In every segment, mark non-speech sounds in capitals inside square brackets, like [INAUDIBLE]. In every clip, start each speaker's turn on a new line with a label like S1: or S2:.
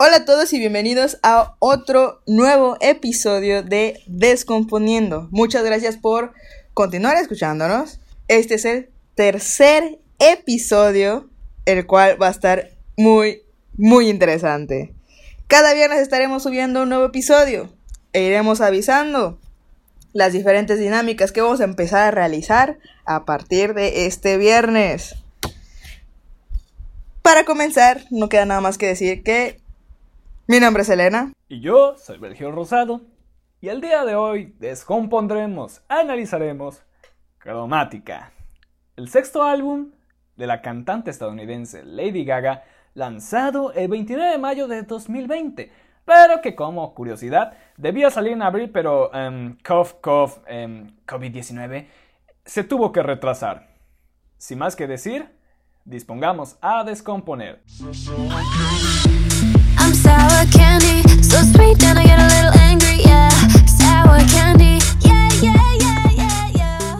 S1: Hola a todos y bienvenidos a otro nuevo episodio de Descomponiendo. Muchas gracias por continuar escuchándonos. Este es el tercer episodio, el cual va a estar muy, muy interesante. Cada viernes estaremos subiendo un nuevo episodio e iremos avisando las diferentes dinámicas que vamos a empezar a realizar a partir de este viernes. Para comenzar, no queda nada más que decir que mi nombre es Elena.
S2: Y yo soy Belgio Rosado. Y el día de hoy descompondremos, analizaremos Cromática, el sexto álbum de la cantante estadounidense Lady Gaga, lanzado el 29 de mayo de 2020, pero que como curiosidad debía salir en abril, pero um, cough, cough, um, COVID-19 se tuvo que retrasar. Sin más que decir, dispongamos a descomponer. Sour candy, so sweet, then I get a little angry, yeah. Sour candy, yeah, yeah, yeah, yeah, yeah.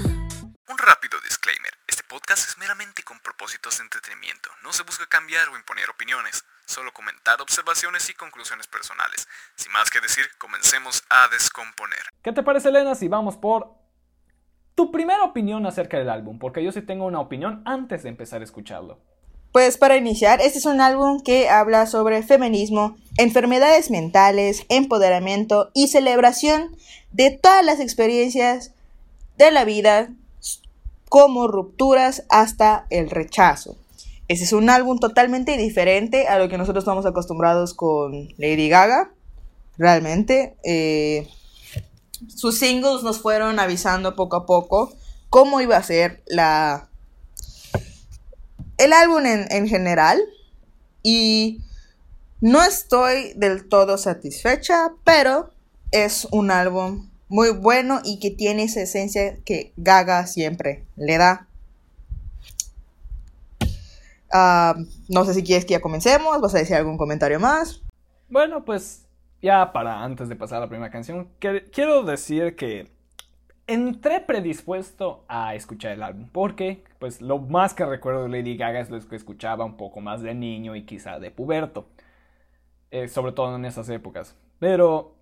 S2: Un rápido disclaimer. Este podcast es meramente con propósitos de entretenimiento. No se busca cambiar o imponer opiniones, solo comentar observaciones y conclusiones personales. Sin más que decir, comencemos a descomponer. ¿Qué te parece, Elena, si vamos por tu primera opinión acerca del álbum? Porque yo sí tengo una opinión antes de empezar a escucharlo.
S1: Pues para iniciar, este es un álbum que habla sobre feminismo, enfermedades mentales, empoderamiento y celebración de todas las experiencias de la vida, como rupturas hasta el rechazo. Este es un álbum totalmente diferente a lo que nosotros estamos acostumbrados con Lady Gaga. Realmente, eh, sus singles nos fueron avisando poco a poco cómo iba a ser la el álbum en, general y no estoy del todo satisfecha, pero es un álbum muy bueno y que tiene esa esencia que Gaga siempre le da. Ah, no sé si quieres que ya comencemos, vas a decir algún comentario más.
S2: Bueno, pues ya para antes de pasar a la primera canción, quiero decir que entré predispuesto a escuchar el álbum porque pues lo más que recuerdo de Lady Gaga es lo que escuchaba un poco más de niño y quizá de puberto, eh, sobre todo en esas épocas. Pero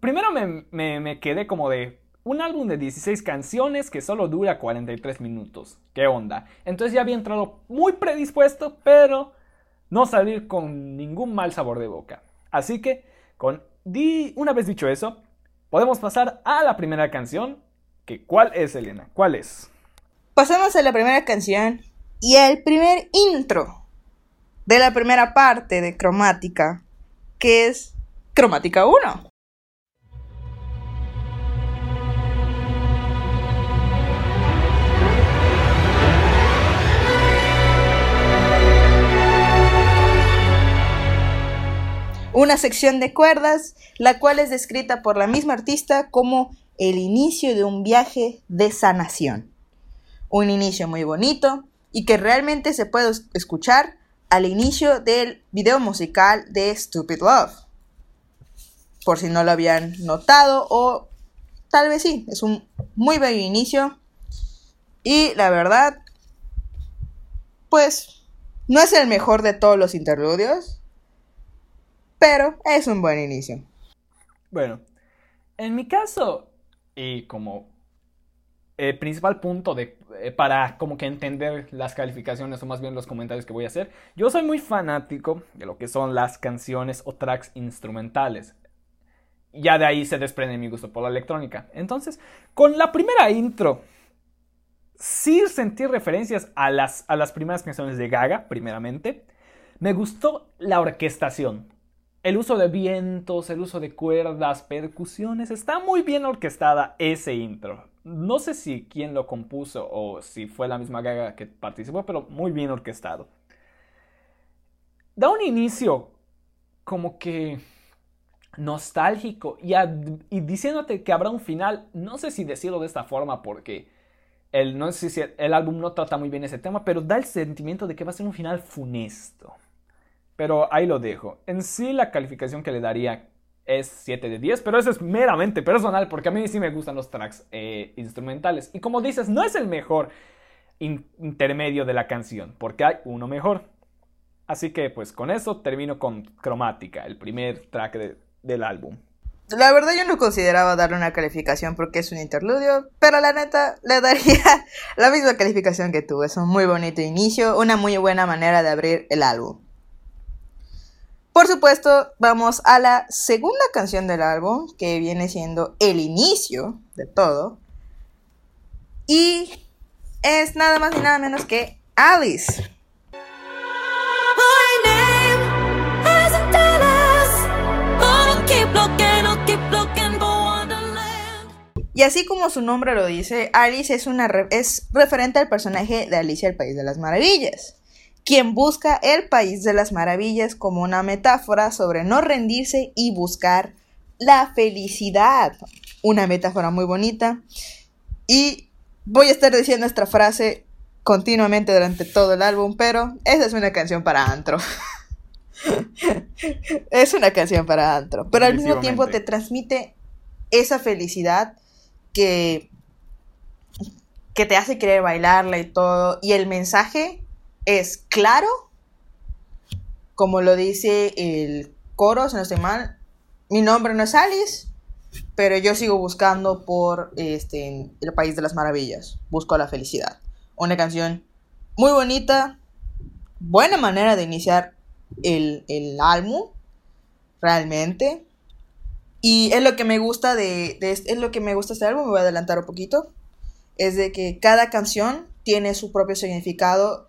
S2: primero me, me, quedé como de un álbum de 16 canciones que solo dura 43 minutos. ¿Qué onda? Entonces ya había entrado muy predispuesto, pero no salir con ningún mal sabor de boca. Así que, con di, una vez dicho eso, podemos pasar a la primera canción. Que, ¿Cuál es, Elena? ¿Cuál es?
S1: Pasamos a la primera canción y el primer intro de la primera parte de Cromática, que es Cromática 1. Una sección de cuerdas, la cual es descrita por la misma artista como el inicio de un viaje de sanación. Un inicio muy bonito y que realmente se puede escuchar al inicio del video musical de Stupid Love. Por si no lo habían notado o tal vez sí, es un muy bello inicio. Y la verdad, pues no es el mejor de todos los interludios, pero es un buen inicio.
S2: Bueno, en mi caso, y como eh, principal punto de, eh, para como que entender las calificaciones o más bien los comentarios que voy a hacer, yo soy muy fanático de lo que son las canciones o tracks instrumentales. Ya de ahí se desprende mi gusto por la electrónica. Entonces, con la primera intro, sí sentí referencias a las, a las primeras canciones de Gaga, primeramente. Me gustó la orquestación el uso de vientos, el uso de cuerdas, percusiones, está muy bien orquestada ese intro. No sé si quién lo compuso o si fue la misma gaga que participó, pero muy bien orquestado. Da un inicio como que nostálgico y, diciéndote que habrá un final, no sé si decirlo de esta forma porque el, no sé si el álbum no trata muy bien ese tema, pero da el sentimiento de que va a ser un final funesto. Pero ahí lo dejo. En sí la calificación que le daría es 7 de 10, pero eso es meramente personal porque a mí sí me gustan los tracks eh, instrumentales. Y como dices, no es el mejor intermedio de la canción, porque hay uno mejor. Así que pues con eso termino con Cromática, el primer track del álbum.
S1: La verdad yo no consideraba darle una calificación porque es un interludio, pero la neta le daría [LAUGHS] la misma calificación que tú. Es un muy bonito inicio, una muy buena manera de abrir el álbum. Por supuesto, vamos a la segunda canción del álbum, que viene siendo el inicio de todo. Y es nada más ni nada menos que Alice. Y así como su nombre lo dice, Alice es, una es referente al personaje de Alicia el País de las Maravillas, quien busca el País de las Maravillas como una metáfora sobre no rendirse y buscar la felicidad. Una metáfora muy bonita. Y voy a estar diciendo esta frase continuamente durante todo el álbum, pero esa es una canción para antro. [LAUGHS] es una canción para antro, pero al mismo tiempo te transmite esa felicidad que, que te hace querer bailarla y todo. Y el mensaje es claro, como lo dice el coro, si no estoy mal. Mi nombre no es Alice, pero yo sigo buscando por este, el País de las Maravillas. Busco la felicidad. Una canción muy bonita, buena manera de iniciar el, el álbum, realmente. Y es lo que me gusta de, es lo que me gusta este álbum, me voy a adelantar un poquito, es de que cada canción tiene su propio significado,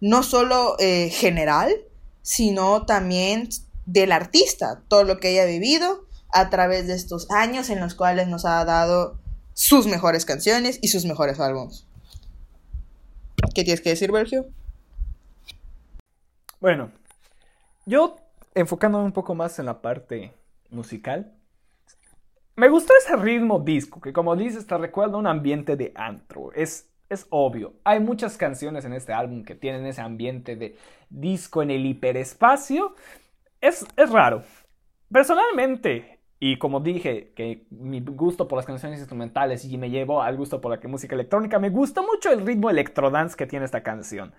S1: no solo eh, general, sino también del artista, todo lo que haya vivido a través de estos años en los cuales nos ha dado sus mejores canciones y sus mejores álbumes. ¿Qué tienes que decir, Bergio?
S2: Bueno, yo enfocándome un poco más en la parte musical. Me gustó ese ritmo disco, que como dices, te recuerda un ambiente de antro. Es, es obvio. Hay muchas canciones en este álbum que tienen ese ambiente de disco en el hiperespacio. Es, es raro. Personalmente, y como dije, que mi gusto por las canciones instrumentales y me llevó al gusto por la música electrónica, me gusta mucho el ritmo electrodance que tiene esta canción.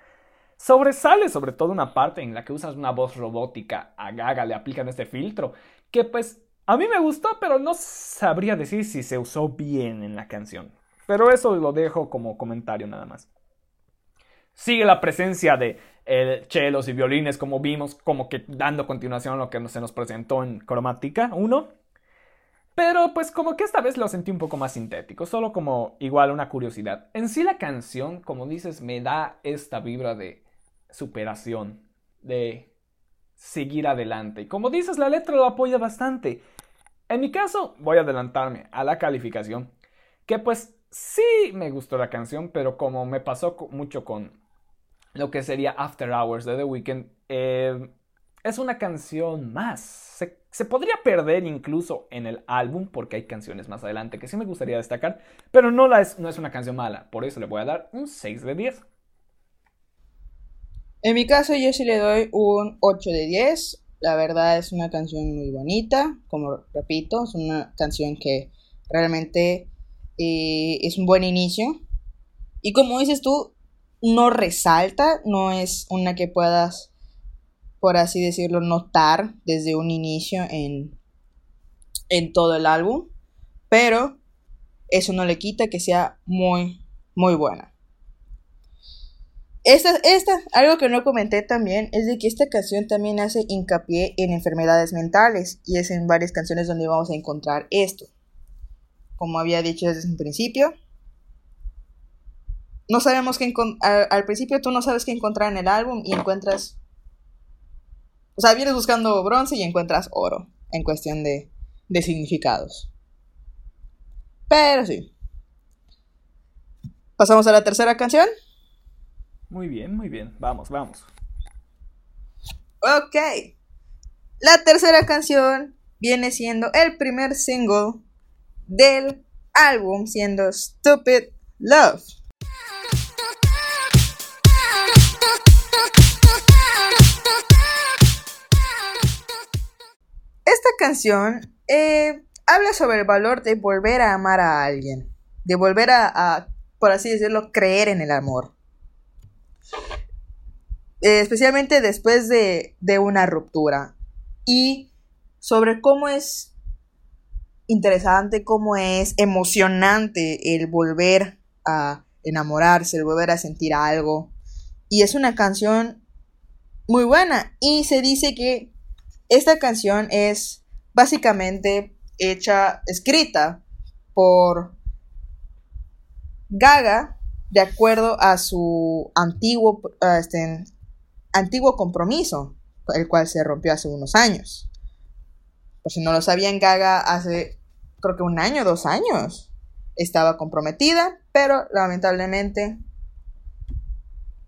S2: Sobresale sobre todo una parte en la que usas una voz robótica a Gaga, le aplican este filtro que pues a mí me gustó, pero no sabría decir si se usó bien en la canción. Pero eso lo dejo como comentario nada más. Sigue la presencia de el chelos y violines, como vimos, como que dando continuación a lo que se nos presentó en Cromática 1. Pero pues como que esta vez lo sentí un poco más sintético, solo como igual una curiosidad. En sí la canción, como dices, me da esta vibra de superación, de seguir adelante. Y como dices, la letra lo apoya bastante. En mi caso, voy a adelantarme a la calificación, que pues sí me gustó la canción, pero como me pasó mucho con lo que sería After Hours de The Weeknd, eh, es una canción más. Se, podría perder incluso en el álbum porque hay canciones más adelante que sí me gustaría destacar, pero no, la es, no es una canción mala, por eso le voy a dar un 6 de 10.
S1: En mi caso yo sí le doy un 8 de 10. La verdad es una canción muy bonita, como repito, es una canción que realmente eh, es un buen inicio. Y como dices tú, no resalta, no es una que puedas, por así decirlo, notar desde un inicio en, en todo el álbum. Pero eso no le quita que sea muy, muy buena. Esta, esta, algo que no comenté también, es de que esta canción también hace hincapié en enfermedades mentales y es en varias canciones donde vamos a encontrar esto. Como había dicho desde un principio, no sabemos qué al, al principio tú no sabes qué encontrar en el álbum y encuentras, o sea, vienes buscando bronce y encuentras oro en cuestión de, de significados. Pero sí. Pasamos a la tercera canción.
S2: Muy bien, muy bien. Vamos, vamos.
S1: Ok. La tercera canción viene siendo el primer single del álbum, siendo Stupid Love. Esta canción eh, habla sobre el valor de volver a amar a alguien, de volver a, por así decirlo, creer en el amor. eh, especialmente después de, de una ruptura. Y sobre cómo es interesante, cómo es emocionante el volver a enamorarse, el volver a sentir algo. Y es una canción muy buena. Y se dice que esta canción es básicamente hecha, escrita por Gaga de acuerdo a su antiguo, este, antiguo compromiso, el cual se rompió hace unos años. Por si no lo sabían, Gaga hace creo que un año, dos años estaba comprometida, pero lamentablemente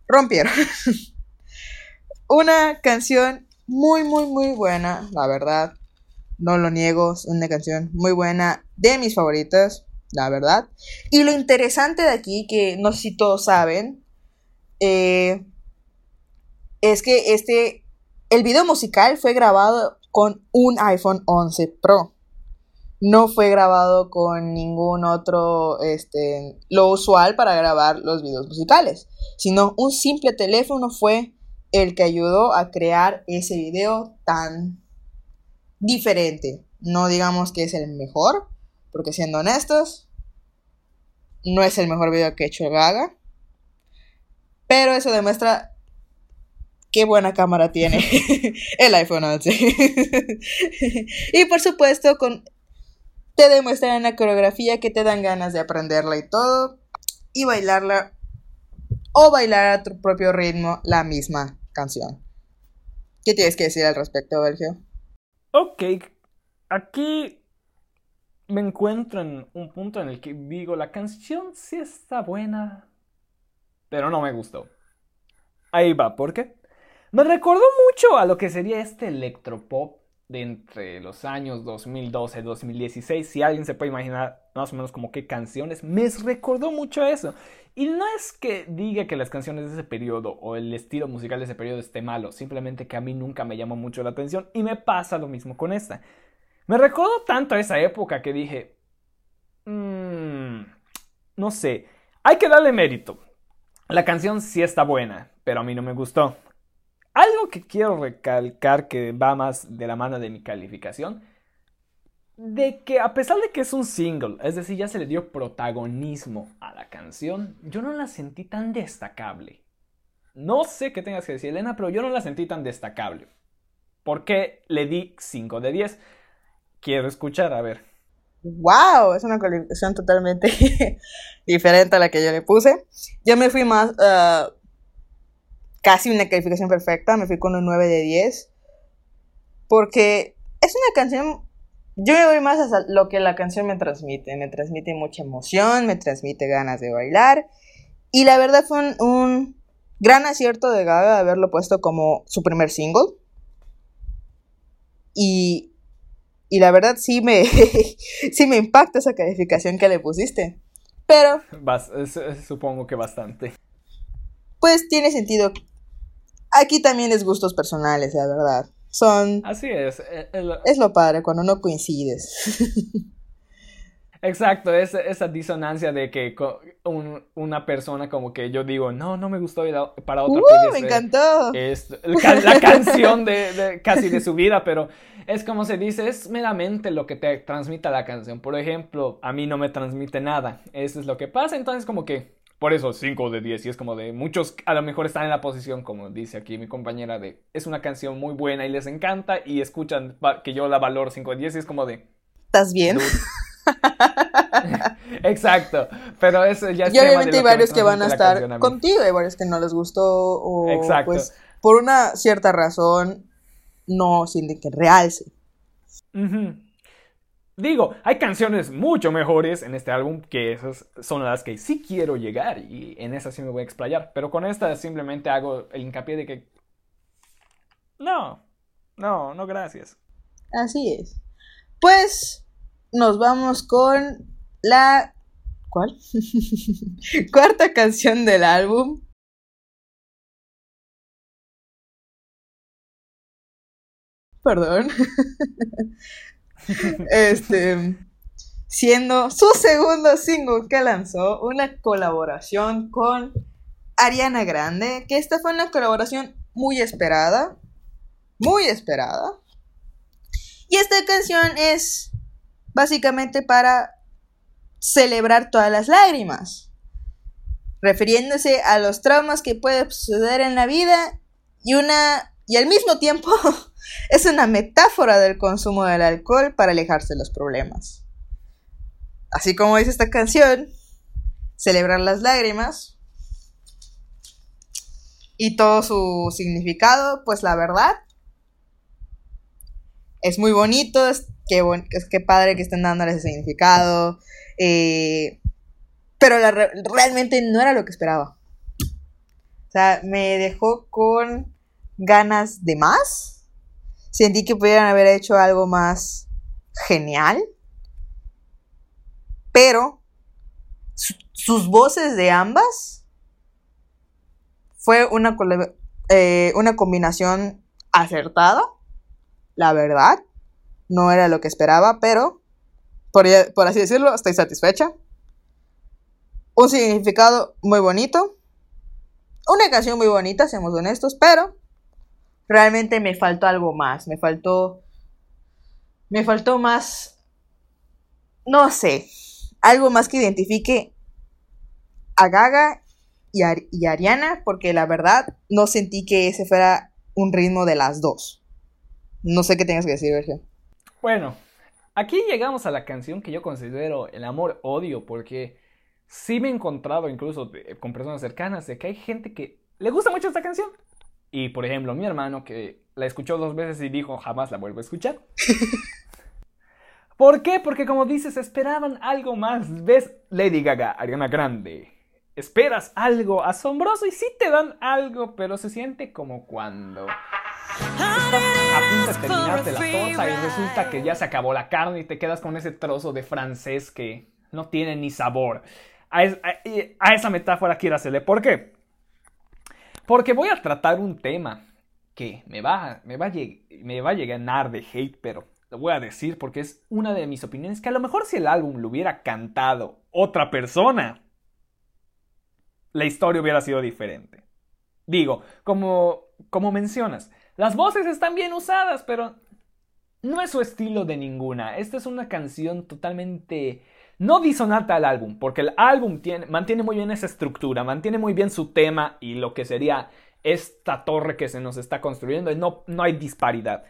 S1: rompieron. [LAUGHS] una canción muy, muy, muy buena, la verdad. No lo niego, es una canción muy buena, de mis favoritas, la verdad. Y lo interesante de aquí, que no sé si todos saben, eh, es que este, el video musical fue grabado con un iPhone 11 Pro. No fue grabado con ningún otro, este, lo usual para grabar los videos musicales, sino un simple teléfono fue el que ayudó a crear ese video tan diferente. No digamos que es el mejor, porque siendo honestos, no es el mejor video que he hecho Gaga. Pero eso demuestra qué buena cámara tiene [LAUGHS] [LAUGHS] el iPhone 11. [LAUGHS] y por supuesto, con, te demuestran la coreografía que te dan ganas de aprenderla y todo. Y bailarla o bailar a tu propio ritmo la misma canción. ¿Qué tienes que decir al respecto, Belgio?
S2: Ok, aquí me encuentro en un punto en el que digo, la canción sí está buena, pero no me gustó. Ahí va, ¿por qué? Me recordó mucho a lo que sería este electropop de entre los años 2012 y 2016. Si alguien se puede imaginar más o menos como qué canciones, me recordó mucho eso. Y no es que diga que las canciones de ese periodo o el estilo musical de ese periodo esté malo, simplemente que a mí nunca me llamó mucho la atención y me pasa lo mismo con esta. Me recordó tanto a esa época que dije, mmm, no sé, hay que darle mérito. La canción sí está buena, pero a mí no me gustó. Algo que quiero recalcar que va más de la mano de mi calificación de que a pesar de que es un single, es decir, ya se le dio protagonismo a la canción, yo no la sentí tan destacable. No sé qué tengas que decir, Elena, pero yo no la sentí tan destacable. ¿Por qué le di 5 de 10? Quiero escuchar, a ver.
S1: ¡Wow! Es una calificación totalmente [LAUGHS] diferente a la que yo le puse. Yo me fui más. Uh, casi una calificación perfecta, me fui con un 9 de 10. Porque es una canción yo me voy más a lo que la canción me transmite. Me transmite mucha emoción, me transmite ganas de bailar. Y la verdad fue un, gran acierto de Gaga haberlo puesto como su primer single. Y, y la verdad sí me, [LAUGHS] sí me impacta esa calificación que le pusiste. Pero...
S2: supongo que bastante.
S1: Pues tiene sentido. Aquí también es gustos personales, la verdad. Son...
S2: Así es. Eh,
S1: es lo padre cuando no coincides.
S2: Exacto, es, esa disonancia de que una persona como que yo digo, no, no me gustó y para otra
S1: uh, me encantó.
S2: Es la canción de, casi de su vida, pero es como se dice, es meramente lo que te transmite la canción. Por ejemplo, a mí no me transmite nada, eso es lo que pasa, entonces como que por eso 5 de 10 y es como de muchos a lo mejor están en la posición como dice aquí mi compañera de es una canción muy buena y les encanta y escuchan que yo la valoro 5 de 10 y es como de
S1: ¿Estás bien? [LAUGHS]
S2: Exacto, pero eso ya es
S1: Y obviamente hay varios que, van a estar contigo, hay varios que no les gustó o Exacto. pues por una cierta razón no sienten que realce.
S2: Digo, hay canciones mucho mejores en este álbum que esas son las que sí quiero llegar y en esas sí me voy a explayar. Pero con esta simplemente hago el hincapié de que... No, no, no, gracias.
S1: Así es. Pues nos vamos con la... ¿Cuál? [LAUGHS] Cuarta canción del álbum. Perdón. [LAUGHS] [LAUGHS] este, siendo su segundo single que lanzó, una colaboración con Ariana Grande, que esta fue una colaboración muy esperada, muy esperada. Y esta canción es básicamente para celebrar todas las lágrimas, refiriéndose a los traumas que puede suceder en la vida y una y al mismo tiempo [LAUGHS] es una metáfora del consumo del alcohol para alejarse de los problemas. Así como dice esta canción, celebrar las lágrimas y todo su significado, pues la verdad es muy bonito, es que, padre que estén dándole ese significado, eh, pero realmente no era lo que esperaba. O sea, me dejó con ganas de más. Sentí que pudieran haber hecho algo más genial. Pero sus voces de ambas fue una, eh, una combinación acertada, la verdad. No era lo que esperaba, pero por, por así decirlo, estoy satisfecha. Un significado muy bonito. Una canción muy bonita, seamos honestos, pero realmente me faltó algo más. Me faltó. Me faltó más. No sé. Algo más que identifique a Gaga y, a, Ariana, porque la verdad no sentí que ese fuera un ritmo de las dos. No sé qué tengas que decir, Virgen.
S2: Bueno, aquí llegamos a la canción que yo considero el amor-odio, porque sí me he encontrado incluso con personas cercanas de que hay gente que le gusta mucho esta canción. Y por ejemplo, mi hermano que la escuchó dos veces y dijo jamás la vuelvo a escuchar. [LAUGHS] ¿Por qué? Porque como dices, esperaban algo más. ¿Ves? Lady Gaga, Ariana Grande. Esperas algo asombroso y sí te dan algo, pero se siente como cuando estás a punto de terminarte la torta y resulta que ya se acabó la carne y te quedas con ese trozo de francés que no tiene ni sabor. A, esa metáfora quiero hacerle. ¿Por qué? Porque voy a tratar un tema que me va, me va, a, me va a de hate, pero lo voy a decir porque es una de mis opiniones que a lo mejor si el álbum lo hubiera cantado otra persona, la historia hubiera sido diferente. Digo, como, como mencionas, las voces están bien usadas, pero no es su estilo de ninguna. Esta es una canción totalmente no disonata al álbum, porque el álbum tiene, mantiene muy bien esa estructura, mantiene muy bien su tema y lo que sería esta torre que se nos está construyendo, no, no hay disparidad.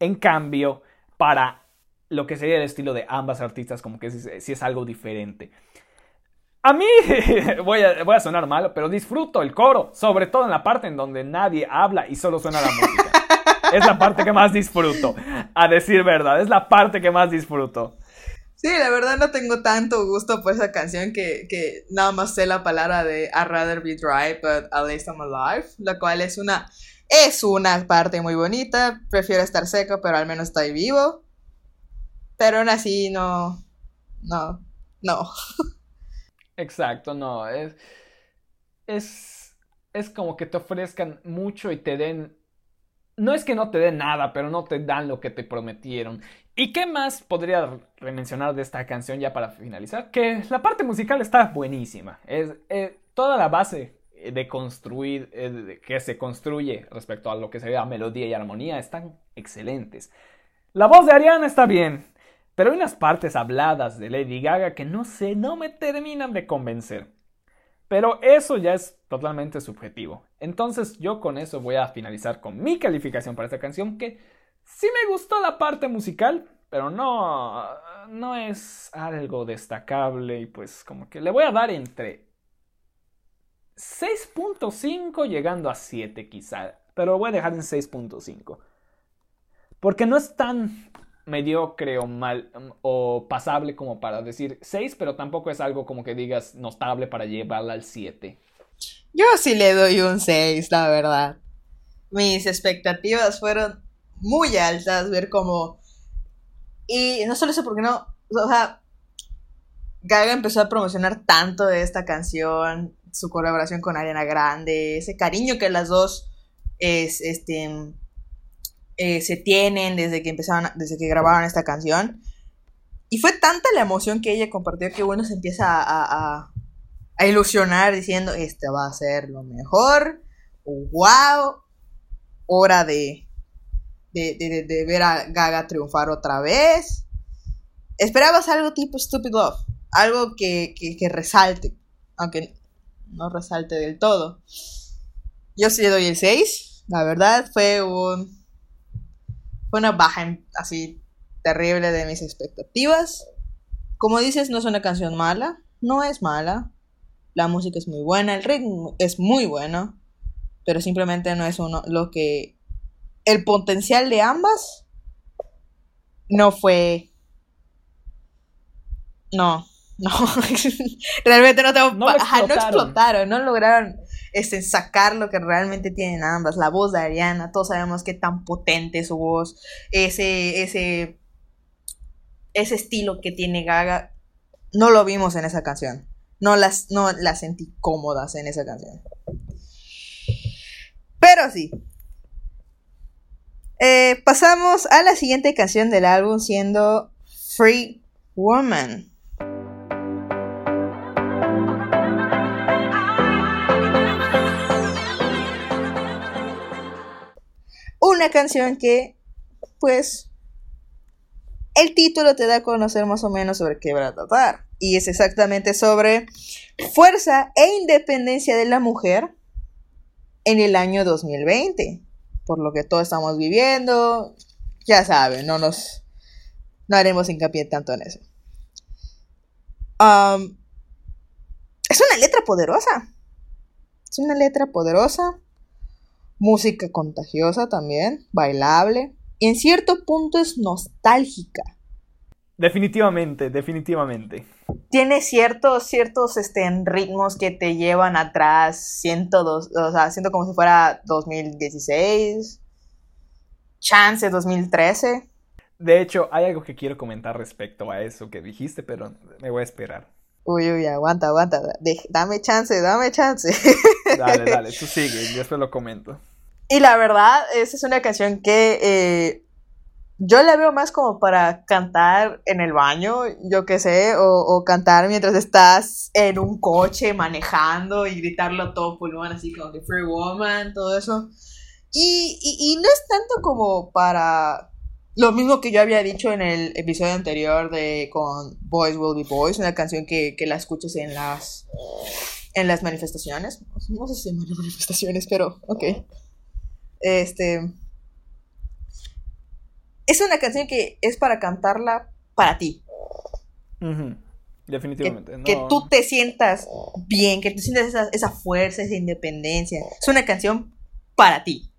S2: En cambio, para lo que sería el estilo de ambas artistas, como que sí, es algo diferente. A mí, [LAUGHS] voy a, voy a sonar malo, pero disfruto el coro, sobre todo en la parte en donde nadie habla y solo suena la música. Es la parte que más disfruto, a decir verdad, es la parte que más disfruto.
S1: Sí, la verdad no tengo tanto gusto por esa canción que, que nada más sé la palabra de I'd rather be dry, but at least I'm alive, la cual es una, es una parte muy bonita, prefiero estar seco, pero al menos estoy vivo. Pero aún así no, no, no.
S2: Exacto, no, es, es, es como que te ofrezcan mucho y te den no es que no te den nada, pero no te dan lo que te prometieron. ¿Y qué más podría remencionar de esta canción ya para finalizar? Que la parte musical está buenísima. Es eh, toda la base de construir, eh, que se construye respecto a lo que sería melodía y armonía, están excelentes. La voz de Ariana está bien, pero hay unas partes habladas de Lady Gaga que no sé, no me terminan de convencer. Pero eso ya es totalmente subjetivo. Entonces yo con eso voy a finalizar con mi calificación para esta canción que sí me gustó la parte musical, pero no, no es algo destacable y pues como que le voy a dar entre 6.5 llegando a 7 quizá, pero lo voy a dejar en 6.5. Porque no es tan mediocre o mal o pasable como para decir 6, pero tampoco es algo como que digas notable para llevarla al 7.
S1: Yo sí le doy un 6, la verdad. Mis expectativas fueron muy altas, ver cómo... Y no solo eso, porque no... O sea, Gaga empezó a promocionar tanto de esta canción, su colaboración con Ariana Grande, ese cariño que las dos es, este, eh, se tienen desde que empezaron, desde que grabaron esta canción. Y fue tanta la emoción que ella compartió que uno se empieza a, a, ilusionar diciendo, este va a ser lo mejor, wow. hora de, de, ver a Gaga triunfar otra vez. Esperabas algo tipo Stupid Love, algo que, que, resalte, aunque no resalte del todo. Yo sí le doy el 6, la verdad fue un fue una baja así terrible de mis expectativas. Como dices, no es una canción mala, no es mala. La música es muy buena, el ritmo es muy bueno, pero simplemente no es uno lo que el potencial de ambas no fue no, no, [LAUGHS] realmente no tengo no, explotaron. no lograron este, sacar lo que realmente tienen ambas, la voz de Ariana, todos sabemos qué tan potente es su voz, ese, ese, ese estilo que tiene Gaga, no lo vimos en esa canción, no las, no las sentí cómodas en esa canción. Pero sí. Eh, pasamos a la siguiente canción del álbum siendo Free Woman. Una canción que, pues, el título te da a conocer más o menos sobre qué va a tratar. Y es exactamente sobre fuerza e independencia de la mujer en el año 2020. Por lo que todos estamos viviendo. Ya saben, no nos. No haremos hincapié tanto en eso. es una letra poderosa. Es una letra poderosa. Música contagiosa también. Bailable. Y en cierto punto es nostálgica.
S2: Definitivamente, definitivamente
S1: tiene ciertos, ciertos este, ritmos que te llevan atrás, siento, o sea, siento como si fuera 2016, chance 2013.
S2: De hecho, hay algo que quiero comentar respecto a eso que dijiste, pero me voy a esperar.
S1: Uy, uy, aguanta, aguanta, dame chance, dame chance. [LAUGHS]
S2: Dale, dale, tú sigue, yo después lo comento.
S1: Y la verdad, esa es una canción que eh, yo la veo más como para cantar en el baño, yo qué sé, o, cantar mientras estás en un coche manejando y gritarlo todo pulmón, así como que Free Woman, todo eso. Y, no es tanto como para lo mismo que yo había dicho en el episodio anterior de con Boys Will Be Boys, una canción que, que la escuches en las en las manifestaciones. No sé si manifestaciones, pero ok. Este es una canción que es para cantarla para ti.
S2: Definitivamente.
S1: Que, tú te sientas bien, que tú sientas esa, fuerza, esa independencia. Es una canción para ti.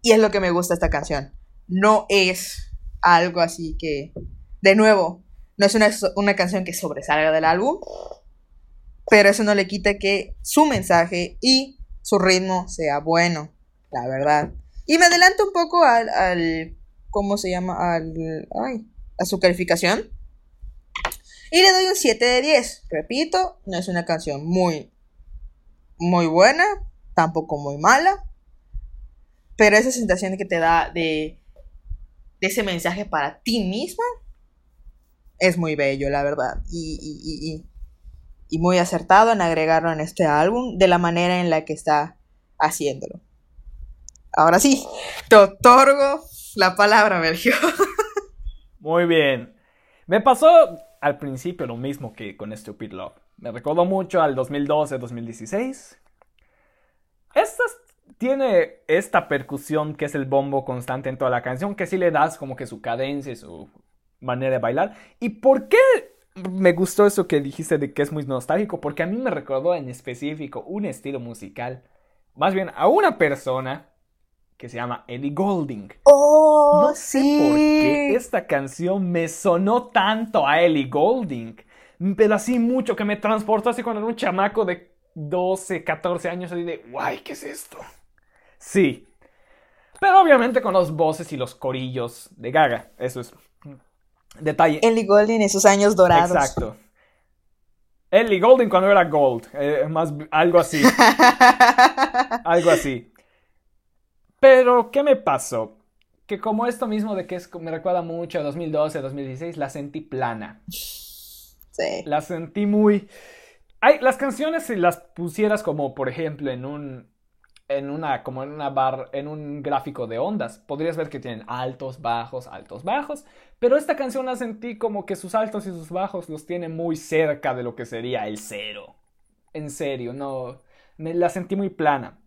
S1: Y es lo que me gusta esta canción. No es algo así que, de nuevo, no es una, una canción que sobresalga del álbum, pero eso no le quita que su mensaje y su ritmo sea bueno, la verdad. Y me adelanto un poco al, ¿cómo se llama? Al, ay, a su calificación. Y le doy un 7 de 10. Repito, no es una canción muy, muy buena, tampoco muy mala. Pero esa sensación que te da de, de ese mensaje para ti misma es muy bello, la verdad. Y, y, y, y muy acertado en agregarlo en este álbum de la manera en la que está haciéndolo. Ahora sí, te otorgo la palabra, Belgio.
S2: Muy bien. Me pasó al principio lo mismo que con Stupid Love. Me recordó mucho al 2012-2016. Esta tiene esta percusión que es el bombo constante en toda la canción, que sí le das como que su cadencia y su manera de bailar. ¿Y por qué me gustó eso que dijiste de que es muy nostálgico? Porque a mí me recordó en específico un estilo musical. Más bien a una persona que se llama Ellie Golding.
S1: Oh,
S2: no sé por qué esta canción me sonó tanto a Ellie Golding, pero así mucho que me transportó así cuando era un chamaco de 12, 14 años y de, guay, ¿qué es esto? Sí. Pero obviamente con los voces y los corillos de Gaga, eso es detalle.
S1: Ellie Golding esos años dorados.
S2: Exacto. Ellie Golding cuando era Gold, eh, más algo así. [LAUGHS] algo así. Pero, ¿qué me pasó? Que como esto mismo de que es, me recuerda mucho a 2012, 2016, la sentí plana.
S1: Sí.
S2: La sentí muy... Hay, las canciones, si las pusieras como, por ejemplo, en un... en una, como en una bar, en un gráfico de ondas. Podrías ver que tienen altos, bajos, altos, bajos. Pero esta canción la sentí como que sus altos y sus bajos los tiene muy cerca de lo que sería el cero. En serio, no. Me la sentí muy plana.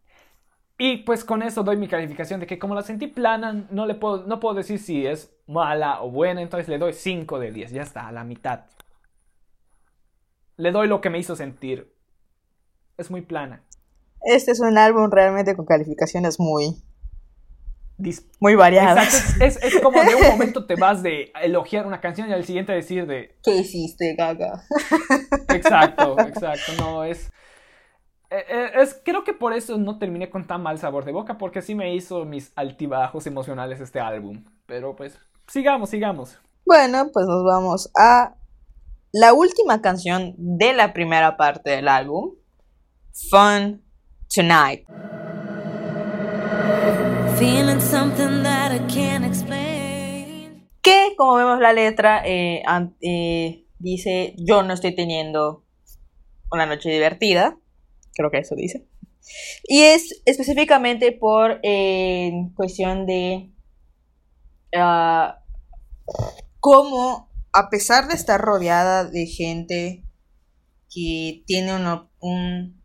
S2: Y pues con eso doy mi calificación de que como la sentí plana, no le puedo, no puedo decir si es mala o buena, entonces le doy 5 de 10, ya está, a la mitad. Le doy lo que me hizo sentir. Es muy plana.
S1: Este es un álbum realmente con calificaciones muy muy variadas.
S2: Es, es, como de un [LAUGHS] momento te vas de elogiar una canción y al siguiente decir de...
S1: ¿Qué hiciste, gaga?
S2: Exacto, exacto, no, es... Eh, eh, es, creo que por eso no terminé con tan mal sabor de boca, porque sí me hizo mis altibajos emocionales este álbum. Pero pues, sigamos, sigamos.
S1: Bueno, pues nos vamos a la última canción de la primera parte del álbum, Fun Tonight. Feeling something that I can't explain. Que, como vemos la letra, eh, dice, yo no estoy teniendo una noche divertida creo que eso dice. Y es específicamente por eh, cuestión de ah, cómo, a pesar de estar rodeada de gente que tiene un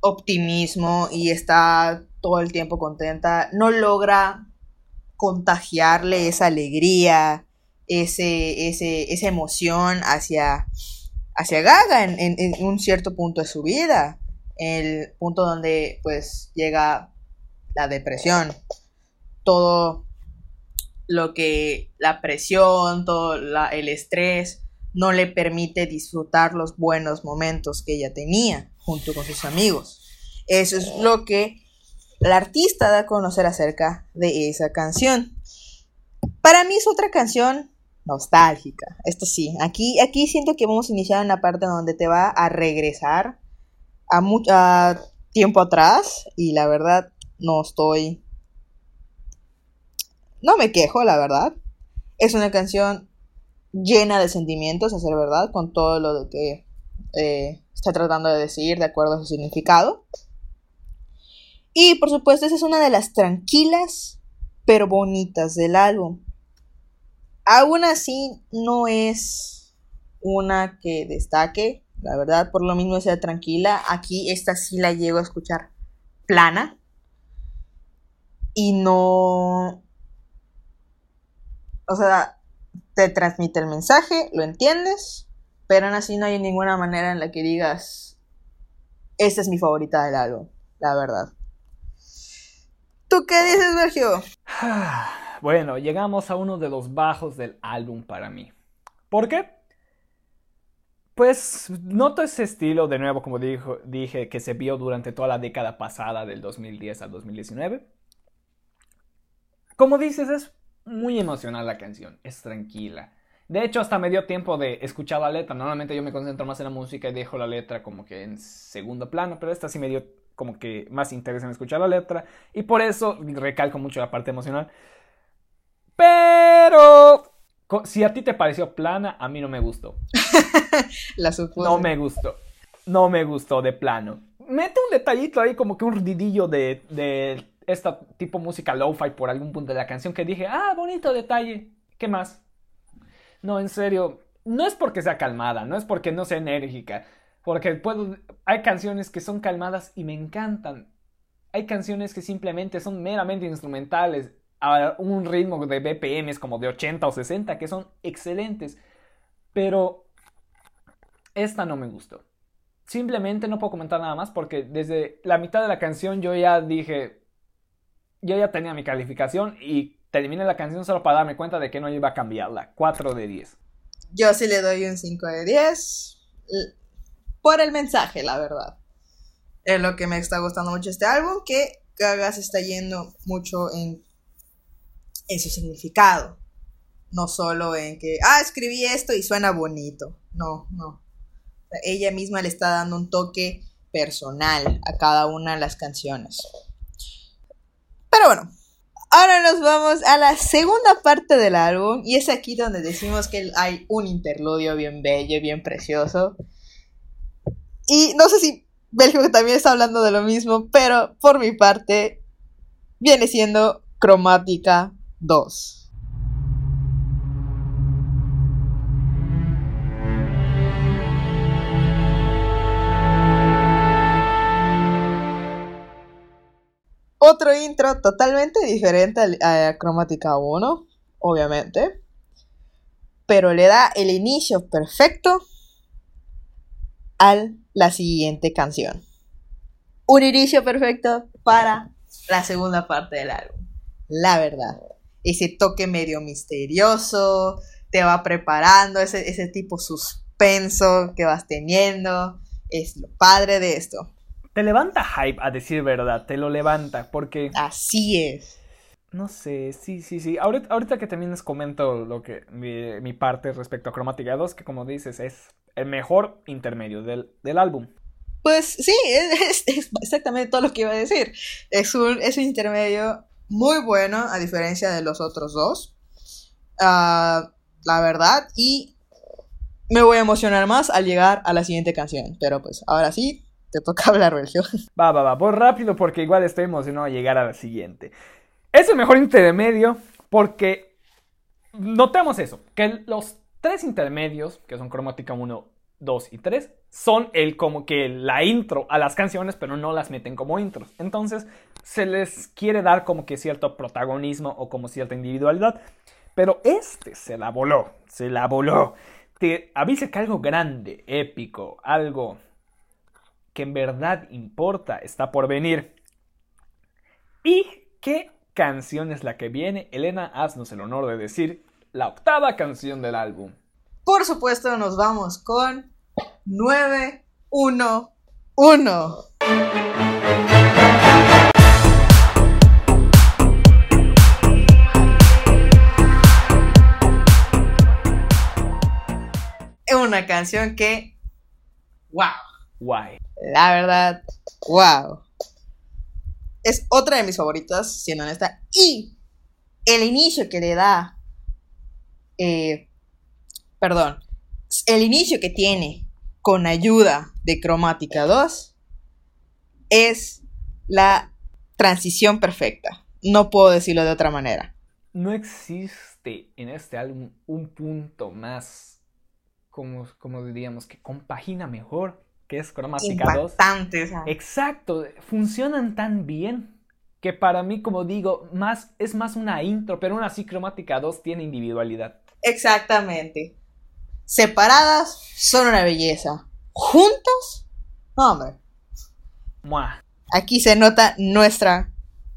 S1: optimismo y está todo el tiempo contenta, no logra contagiarle esa alegría, ese, esa emoción hacia, hacia Gaga en, un cierto punto de su vida el punto donde pues llega la depresión, todo lo que la presión, todo el estrés no le permite disfrutar los buenos momentos que ella tenía junto con sus amigos. Eso es lo que la artista da a conocer acerca de esa canción. Para mí es otra canción nostálgica. Esto sí, aquí, aquí siento que vamos a iniciar una parte donde te va a regresar a, tiempo atrás y la verdad no estoy... No me quejo, la verdad. Es una canción llena de sentimientos, a ser verdad, con todo lo de que eh, está tratando de decir de acuerdo a su significado. Y por supuesto, esa es una de las tranquilas pero bonitas del álbum. Aún así, no es una que destaque. La verdad, por lo mismo sea tranquila. Aquí esta sí la llego a escuchar plana. Y no... O sea, te transmite el mensaje, lo entiendes, pero aún así no hay ninguna manera en la que digas, esta es mi favorita del álbum, la verdad. ¿Tú qué dices, Sergio? [SIGHS]
S2: Bueno, llegamos a uno de los bajos del álbum para mí. ¿Por qué? Pues noto ese estilo, de nuevo, como dijo, dije, que se vio durante toda la década pasada, del 2010 al 2019. Como dices, es muy emocional la canción, es tranquila. De hecho, hasta me dio tiempo de escuchar la letra. Normalmente yo me concentro más en la música y dejo la letra como que en segundo plano, pero esta sí me dio como que más interés en escuchar la letra. Y por eso recalco mucho la parte emocional. Pero si a ti te pareció plana, a mí no me gustó. [LAUGHS] [LAUGHS] No me gustó. No me gustó de plano. Mete un detallito ahí, como que un ridillo de, de esta tipo música lo-fi por algún punto de la canción que dije, ah, bonito detalle. ¿Qué más? No, en serio. No es porque sea calmada, no es porque no sea enérgica. Porque puedo. Hay canciones que son calmadas y me encantan. Hay canciones que simplemente son meramente instrumentales a un ritmo de BPMs como de 80 o 60 que son excelentes. Pero esta no me gustó. Simplemente no puedo comentar nada más porque desde la mitad de la canción yo ya dije, yo ya tenía mi calificación y terminé la canción solo para darme cuenta de que no iba a cambiarla. 4 de 10.
S1: Yo sí le doy un 5 de 10 por el mensaje, la verdad. Es lo que me está gustando mucho este álbum, que Gaga se está yendo mucho en su significado. No solo en que, ah, escribí esto y suena bonito. No, no. Ella misma le está dando un toque personal a cada una de las canciones. Pero bueno, ahora nos vamos a la segunda parte del álbum y es aquí donde decimos que hay un interludio bien bello, bien precioso. Y no sé si Belgium también está hablando de lo mismo, pero por mi parte viene siendo cromática 2. Otro intro totalmente diferente a Cromática 1, obviamente. Pero le da el inicio perfecto a la siguiente canción. Un inicio perfecto para la segunda parte del álbum. La verdad. Ese toque medio misterioso, te va preparando, ese, ese tipo suspenso que vas teniendo. Es lo padre de esto.
S2: Te levanta hype, a decir verdad, te lo levanta, porque...
S1: Así es.
S2: No sé, sí, sí, sí. Ahorita, que también les comento lo que mi, parte respecto a Chromatica 2, que como dices, es el mejor intermedio del, álbum.
S1: Pues sí, es, exactamente todo lo que iba a decir. Es un, es un intermedio muy bueno, a diferencia de los otros dos. Ah, la verdad, y me voy a emocionar más al llegar a la siguiente canción. Pero pues ahora sí, te toca [LAUGHS] hablar, Sergio.
S2: Va, va, va, voy rápido porque igual estoy emocionado a llegar a la siguiente. Es el mejor intermedio porque notemos eso, que los tres intermedios, que son cromática 1, 2 y 3, son el como que la intro a las canciones, pero no las meten como intros. Entonces, se les quiere dar como que cierto protagonismo o como cierta individualidad. Pero este se la voló, se la voló. Te avisa que algo grande, épico, algo que en verdad importa está por venir. ¿Y qué canción es la que viene? Elena, haznos el honor de decir la octava canción del álbum.
S1: Por supuesto, nos vamos con 911. Es una canción que. ¡Wow!
S2: Guay.
S1: La verdad, wow. Es otra de mis favoritas, siendo honesta. Y el inicio que le da. Eh, perdón. El inicio que tiene con ayuda de cromática 2 es la transición perfecta. No puedo decirlo de otra manera.
S2: No existe en este álbum un punto más, como, como diríamos, que compagina mejor que es cromática 2. Exacto, funcionan tan bien que para mí, como digo, más, es más una intro, pero una así cromática 2 tiene individualidad.
S1: Exactamente. Separadas son una belleza. Juntos, hombre. Aquí se nota nuestra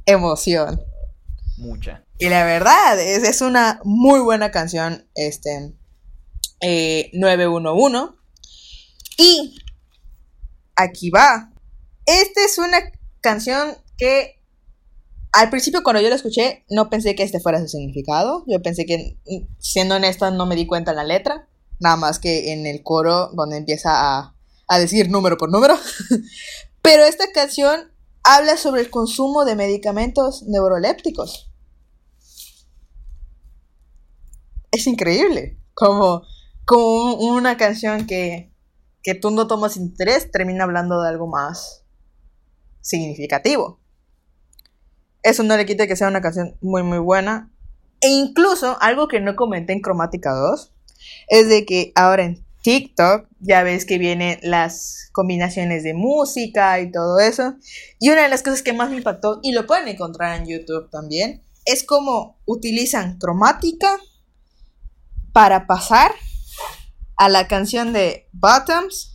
S1: emoción.
S2: Mucha.
S1: Y la verdad, es, es una muy buena canción, este, 911. Eh, y aquí va. Esta es una canción que al principio cuando yo la escuché no pensé que este fuera su significado. Yo pensé que, siendo honesta, no me di cuenta en la letra. Nada más que en el coro donde empieza a, a decir número por número. [LAUGHS] Pero esta canción habla sobre el consumo de medicamentos neurolépticos. Es increíble. Como, como una canción que que tú no tomas interés, termina hablando de algo más significativo. Eso no le quita que sea una canción muy muy buena. E incluso algo que no comenté en Cromática 2 es de que ahora en TikTok ya ves que vienen las combinaciones de música y todo eso. Y una de las cosas que más me impactó, y lo pueden encontrar en YouTube también, es cómo utilizan cromática para pasar a la canción de Bottoms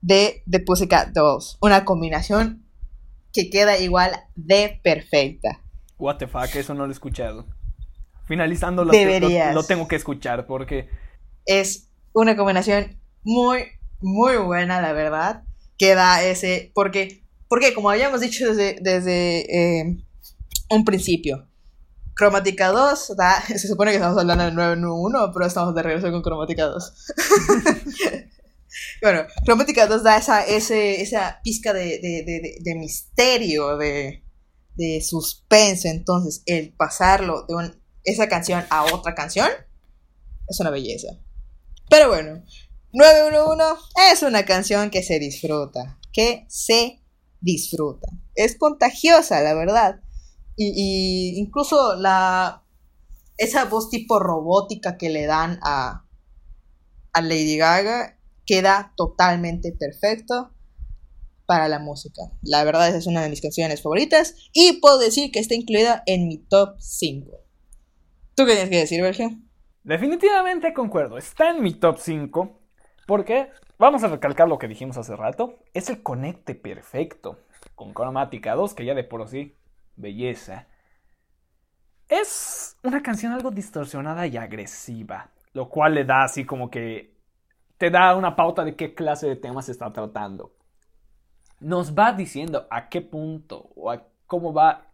S1: de The Pussycat Dolls. Una combinación que queda igual de perfecta.
S2: What the fuck, eso no lo he escuchado. Finalizando lo, lo, tengo que escuchar porque...
S1: Es una combinación muy, muy buena, la verdad. Que da ese... Porque, porque como habíamos dicho desde, desde eh, un principio, Cromática 2, [LAUGHS] se supone que estamos hablando del 911, pero estamos de regreso con Cromática 2. [LAUGHS] bueno, Cromática 2 da esa, ese, esa pizca de, de, de, misterio, de, suspense. Entonces, el pasarlo de esa canción a otra canción es una belleza. Pero bueno, 911 es una canción que se disfruta. que se disfruta. Es contagiosa, la verdad. Y, incluso la esa voz tipo robótica que le dan a, a Lady Gaga queda totalmente perfecto para la música. La verdad es una de mis canciones favoritas y puedo decir que está incluida en mi top 5. ¿Tú qué tienes que decir, Sergio?
S2: Definitivamente concuerdo, está en mi top 5 porque, vamos a recalcar lo que dijimos hace rato, es el conecte perfecto con Cromática 2, que ya de por sí, belleza. Es una canción algo distorsionada y agresiva, lo cual le da así como que te da una pauta de qué clase de temas se está tratando. Nos va diciendo a qué punto o a cómo va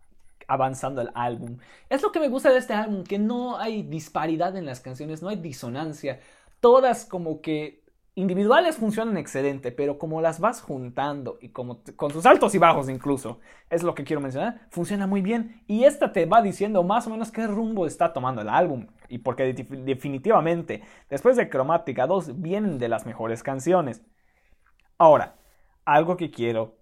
S2: avanzando el álbum. Es lo que me gusta de este álbum, que no hay disparidad en las canciones, no hay disonancia. Todas como que individuales funcionan excelente, pero como las vas juntando y como con sus altos y bajos incluso, es lo que quiero mencionar, funciona muy bien y esta te va diciendo más o menos qué rumbo está tomando el álbum y porque definitivamente después de Cromática 2 vienen de las mejores canciones. Ahora, algo que quiero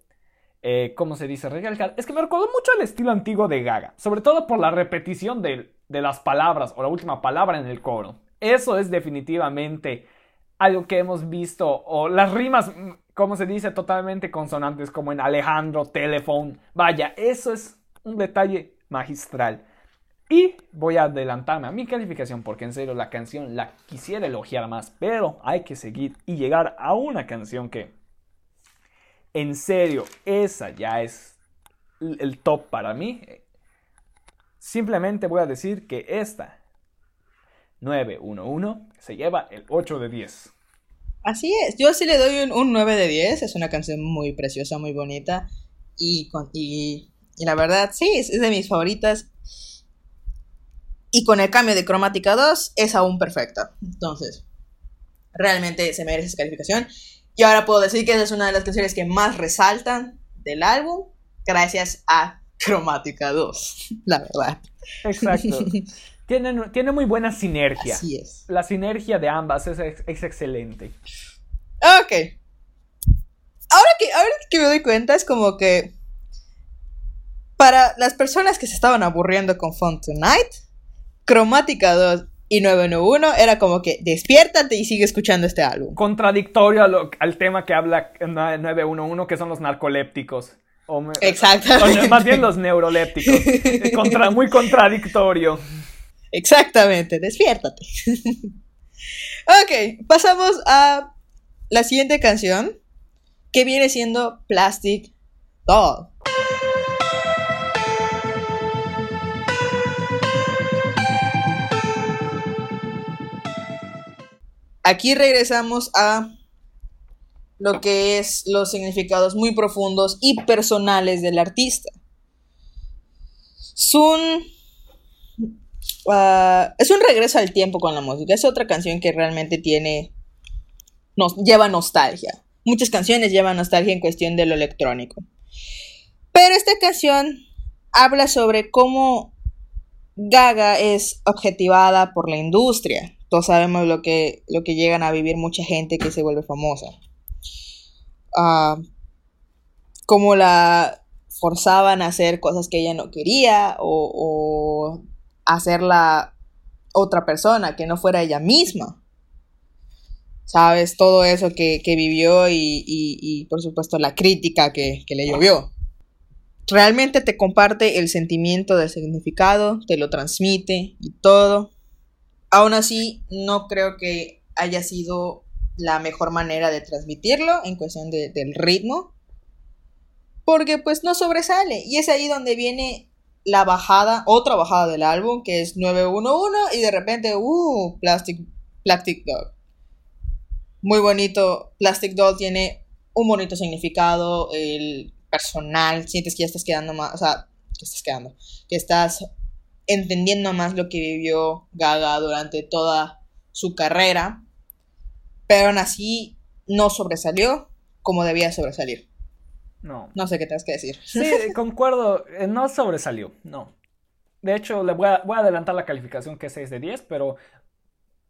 S2: eh, ¿cómo se dice? Recalcar. Es que me recordó mucho el estilo antiguo de Gaga. Sobre todo por la repetición de, de las palabras o la última palabra en el coro. Eso es definitivamente algo que hemos visto. O las rimas, ¿cómo se dice? Totalmente consonantes como en Alejandro, Telephone. Vaya, eso es un detalle magistral. Y voy a adelantarme a mi calificación porque en serio la canción la quisiera elogiar más, pero hay que seguir y llegar a una canción que en serio, esa ya es el top para mí. Simplemente voy a decir que esta 911 se lleva el 8 de 10.
S1: Así es, yo sí le doy un, 9 de 10, es una canción muy preciosa, muy bonita y, y, la verdad sí, es, de mis favoritas. Y con el cambio de cromática 2 es aún perfecta. Entonces, realmente se merece esa calificación. Y ahora puedo decir que esa es una de las canciones que más resaltan del álbum, gracias a Cromática 2, [LAUGHS] la verdad.
S2: Exacto. [LAUGHS] tiene, tiene muy buena sinergia.
S1: Así es.
S2: La sinergia de ambas es, es, excelente.
S1: Ok. Ahora que, ahora que me doy cuenta, es como que para las personas que se estaban aburriendo con Fun Tonight, Cromática 2 y 911 era como que despiértate y sigue escuchando este álbum.
S2: Contradictorio al tema que habla 911, que son los narcolépticos.
S1: Exactamente.
S2: más bien los neurolépticos. [LAUGHS] Contra, muy contradictorio.
S1: Exactamente, despiértate. [LAUGHS] ok, pasamos a la siguiente canción, que viene siendo Plastic Doll. Aquí regresamos a lo que es los significados muy profundos y personales del artista. Ah, es un regreso al tiempo con la música. Es otra canción que realmente tiene. Nos lleva nostalgia. Muchas canciones llevan nostalgia en cuestión de lo electrónico. Pero esta canción habla sobre cómo Gaga es objetivada por la industria todos sabemos lo que, lo que llegan a vivir mucha gente que se vuelve famosa. Ah, como la forzaban a hacer cosas que ella no quería o hacerla otra persona que no fuera ella misma. ¿Sabes? Todo eso que, vivió y, por supuesto la crítica que, que le llovió. Realmente te comparte el sentimiento del significado, te lo transmite y todo. Aún así, no creo que haya sido la mejor manera de transmitirlo en cuestión del ritmo. Porque pues no sobresale. Y es ahí donde viene la bajada, otra bajada del álbum, que es 911 y de repente, uh, Plastic, Plastic Dog. Muy bonito. Plastic Dog tiene un bonito significado. El personal, sientes que ya estás quedando más, o sea, que estás quedando, que estás entendiendo más lo que vivió Gaga durante toda su carrera, pero aún así no sobresalió como debía sobresalir.
S2: No.
S1: No sé qué tienes que decir.
S2: Sí, [LAUGHS] concuerdo, eh, no sobresalió, no. De hecho, le voy a, voy a adelantar la calificación que es 6 de 10, pero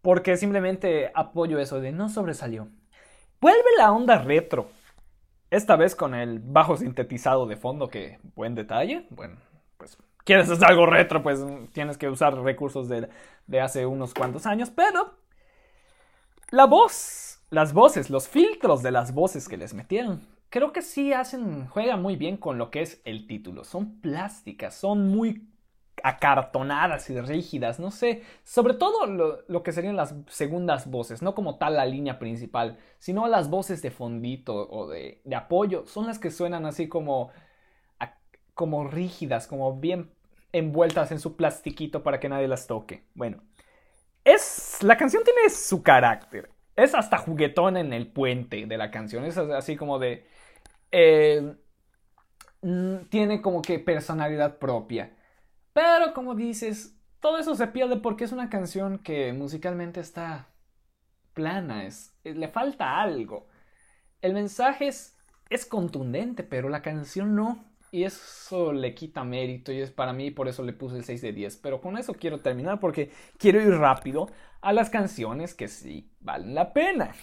S2: porque simplemente apoyo eso de no sobresalió. Vuelve la onda retro. esta vez con el bajo sintetizado de fondo, que buen detalle. Bueno, pues quieres hacer algo retro, pues tienes que usar recursos de, de hace unos cuantos años, pero la voz, las voces, los filtros de las voces que les metieron, creo que sí hacen, juegan muy bien con lo que es el título. Son plásticas, son muy acartonadas y rígidas, no sé, sobre todo lo, que serían las segundas voces, no como tal la línea principal, sino las voces de fondito o de, apoyo, son las que suenan así como, como rígidas, como bien envueltas en su plastiquito para que nadie las toque. Bueno, es, la canción tiene su carácter, es hasta juguetón en el puente de la canción, es así como de... Eh, tiene como que personalidad propia. Pero como dices, todo eso se pierde porque es una canción que musicalmente está plana, es, le falta algo. El mensaje es, es contundente, pero la canción no. Y eso le quita mérito y es para mí, por eso le puse el 6 de 10. Pero con eso quiero terminar porque quiero ir rápido a las canciones que sí valen la pena.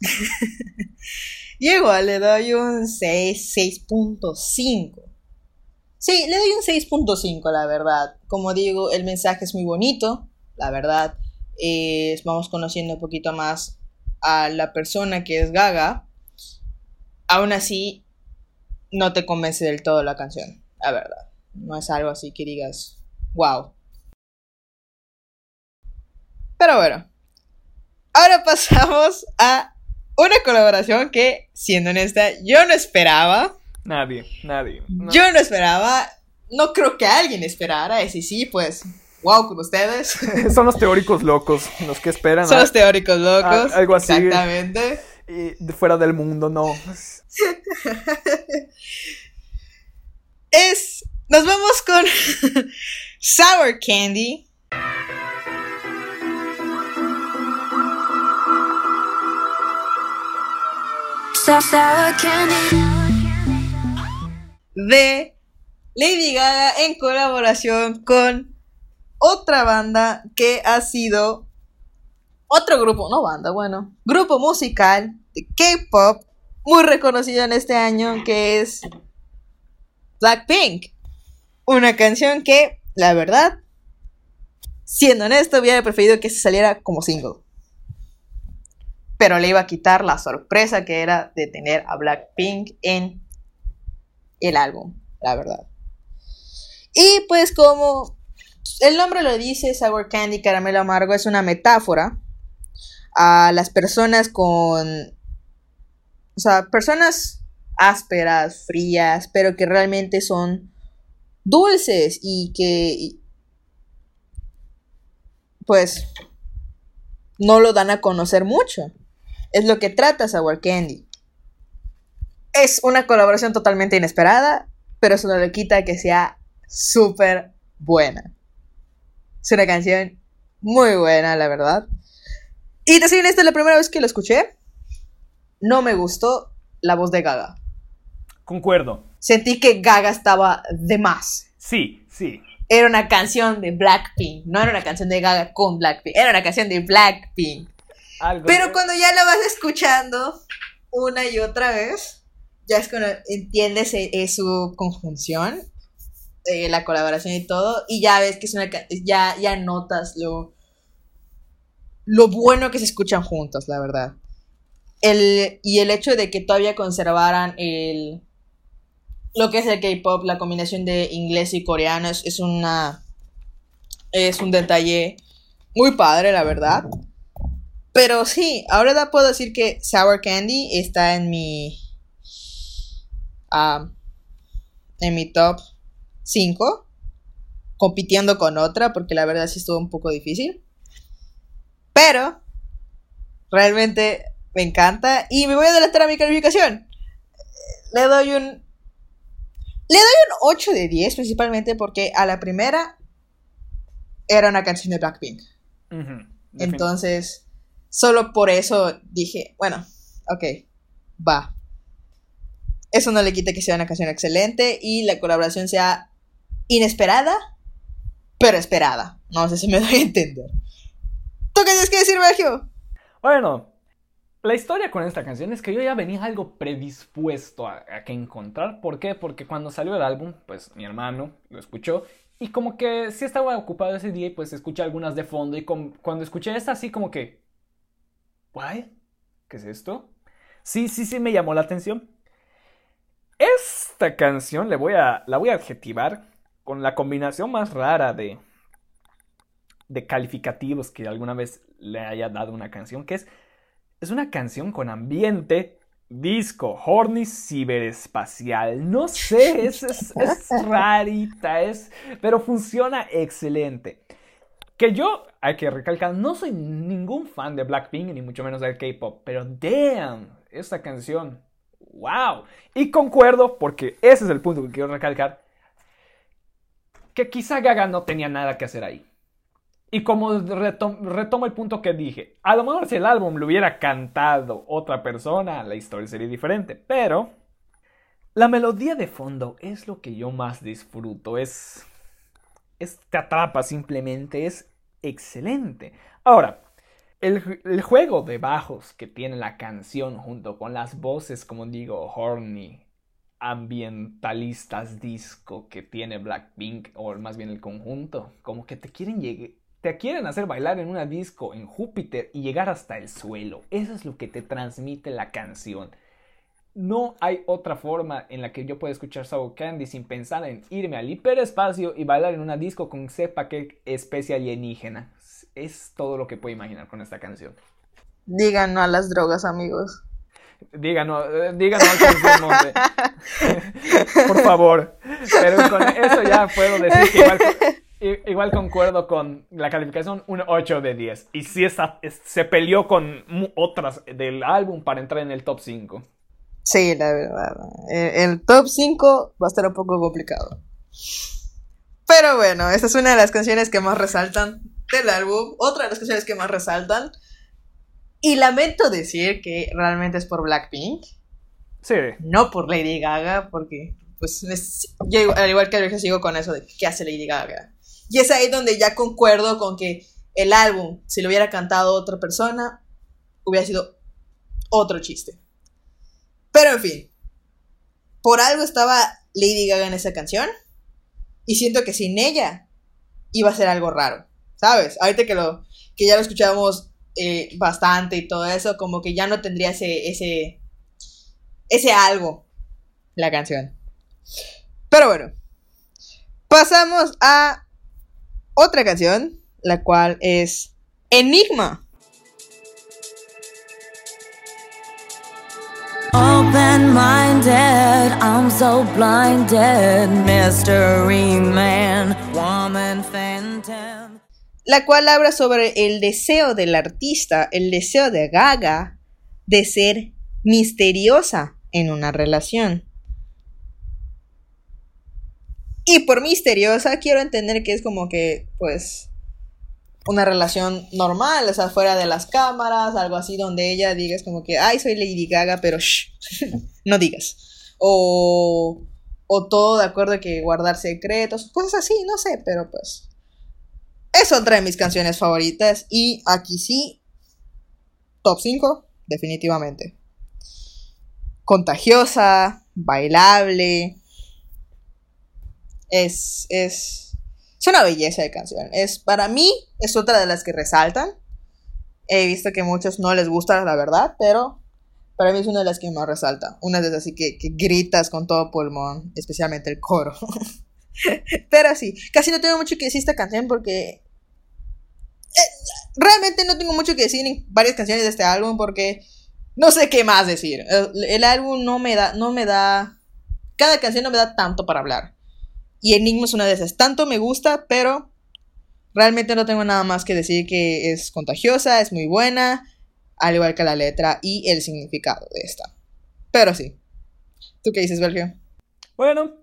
S2: [LAUGHS]
S1: y igual le doy un 6, 6.5. Sí, le doy un 6.5, la verdad. Como digo, el mensaje es muy bonito, la verdad. vamos conociendo un poquito más a la persona que es Gaga. Aún así, no te convence del todo la canción, la verdad. No es algo así que digas, wow. Pero bueno, ahora [LAUGHS] pasamos a una colaboración que, siendo honesta, yo no esperaba.
S2: Nadie, nadie.
S1: Yo no esperaba, no creo que alguien esperara, ese sí, pues, wow con ustedes. [LAUGHS]
S2: Son los teóricos locos, los que esperan.
S1: Son los teóricos locos.
S2: algo así.
S1: Exactamente.
S2: Y fuera del mundo, no. [LAUGHS]
S1: es, nos vamos con [LAUGHS] Sour Candy. De Lady Gaga en colaboración con otra banda que ha sido otro grupo, no banda, bueno, grupo musical de K-pop muy reconocido en este año que es Blackpink. Una canción que, la verdad, siendo honesto, hubiera preferido que se saliera como single. Pero le iba a quitar la sorpresa que era de tener a Blackpink en el álbum, la verdad. Y pues como el nombre lo dice, Sour Candy, caramelo amargo, es una metáfora a las personas con... O sea, personas ásperas, frías, pero que realmente son dulces y que... Pues no lo dan a conocer mucho. Es lo que trata Sour Candy. Es una colaboración totalmente inesperada, pero eso no le quita que sea súper buena. Es una canción muy buena, la verdad. Y te soy esta la primera vez que lo escuché, no me gustó la voz de Gaga.
S2: Concuerdo.
S1: Sentí que Gaga estaba de más.
S2: Sí, sí.
S1: Era una canción de Blackpink, no era una canción de Gaga con Blackpink, era una canción de Blackpink. Pero cuando ya la vas escuchando una y otra vez, ya es cuando entiendes e, su conjunción, eh, la colaboración y todo, y ya ves que es una, ya, ya notas lo, lo bueno que se escuchan juntos, la verdad. El, y el hecho de que todavía conservaran el, lo que es el K-pop, la combinación de inglés y coreano, es, es, una, es un detalle muy padre, la verdad. Pero sí, ahora puedo decir que Sour Candy está en mi en mi top 5, compitiendo con otra, porque la verdad sí estuvo un poco difícil. Pero realmente me encanta y me voy a adelantar a mi calificación. Le doy un... Le doy un 8 de 10 principalmente porque a la primera era una canción de Blackpink. Entonces, solo por eso dije, bueno, ok, va. Eso no le quita que sea una canción excelente y la colaboración sea inesperada, pero esperada. No sé si me [LAUGHS] doy a entender. ¿Tú qué tienes que decir, Sergio?
S2: Bueno, la historia con esta canción es que yo ya venía algo predispuesto a, a que encontrar. ¿Por qué? Porque cuando salió el álbum, pues mi hermano lo escuchó y como que sí estaba ocupado ese día y pues escuché algunas de fondo y cuando escuché esta así como que... ¿Why? ¿Qué es esto? Sí, sí, sí me llamó la atención. Esta canción le voy a, la voy a adjetivar con la combinación más rara de, de calificativos que alguna vez le haya dado una canción, que es, es una canción con ambiente, disco, horny ciberespacial. No sé, es, es, [LAUGHS] rarita, es, pero funciona excelente. Que yo, hay que recalcar, no soy ningún fan de Blackpink, ni mucho menos del K-pop, pero damn, esta canción, wow. Y concuerdo, porque ese es el punto que quiero recalcar, que quizá Gaga no tenía nada que hacer ahí. Y como retomo el punto que dije, a lo mejor si el álbum lo hubiera cantado otra persona, la historia sería diferente, pero la melodía de fondo es lo que yo más disfruto, es, es te atrapa simplemente, es excelente. Ahora, el, el, juego de bajos que tiene la canción junto con las voces, como digo, horny, ambientalistas disco que tiene Blackpink o más bien el conjunto, como que te quieren te quieren hacer bailar en una disco en Júpiter y llegar hasta el suelo. Eso es lo que te transmite la canción. No hay otra forma en la que yo pueda escuchar Sour Candy sin pensar en irme al hiperespacio y bailar en una disco con sepa qué especie alienígena. Es todo lo que puedo imaginar con esta canción.
S1: Díganos a las drogas, amigos.
S2: Díganos, eh, díganos [LAUGHS] Por favor. Pero con eso ya puedo decir que igual, concuerdo con la calificación un 8 de 10. Y sí se peleó con otras del álbum para entrar en el top 5.
S1: Sí, la verdad. Eh, el top 5 va a estar un poco complicado. Pero bueno, esta es una de las canciones que más resaltan del álbum. Otra de las canciones que más resaltan y lamento decir que realmente es por Blackpink.
S2: Sí.
S1: No por Lady Gaga, porque pues yo al igual que Alexa sigo con eso de qué hace Lady Gaga. Y es ahí donde ya concuerdo con que el álbum, si lo hubiera cantado otra persona, hubiera sido otro chiste. Pero en fin, por algo estaba Lady Gaga en esa canción y siento que sin ella iba a ser algo raro, ¿sabes? Ahorita que lo que ya lo escuchábamos eh, bastante y todo eso, como que ya no tendría ese, ese, ese algo la canción. Pero bueno, pasamos a otra canción, la cual es Enigma. Open I'm so blinded, woman phantom la cual habla sobre el deseo del artista, el deseo de Gaga de ser misteriosa en una relación. Y por misteriosa quiero entender que es como que, pues, una relación normal, o sea, fuera de las cámaras, algo así donde ella diga es como que, ay, soy Lady Gaga, pero shh, [LAUGHS] no digas. O, o todo de acuerdo que guardar secretos, cosas así, no sé, pero pues es otra de mis canciones favoritas y aquí sí, top 5, definitivamente. Contagiosa, bailable. Es, es, es una belleza de canción. Es, para mí es otra de las que resaltan. He visto que muchos no les gusta, la verdad, pero para mí es una de las que más resalta. Una de esas así que, que gritas con todo pulmón, especialmente el coro. [LAUGHS] Pero sí, casi no tengo mucho que decir esta canción porque eh, realmente no tengo mucho que decir en varias canciones de este álbum porque no sé qué más decir. El, álbum no me da, no me da, cada canción no me da tanto para hablar. Y Enigma es una de esas. Tanto me gusta, pero realmente no tengo nada más que decir que es contagiosa, es muy buena, al igual que la letra y el significado de esta. Pero sí. ¿Tú qué dices, Sergio?
S2: Bueno,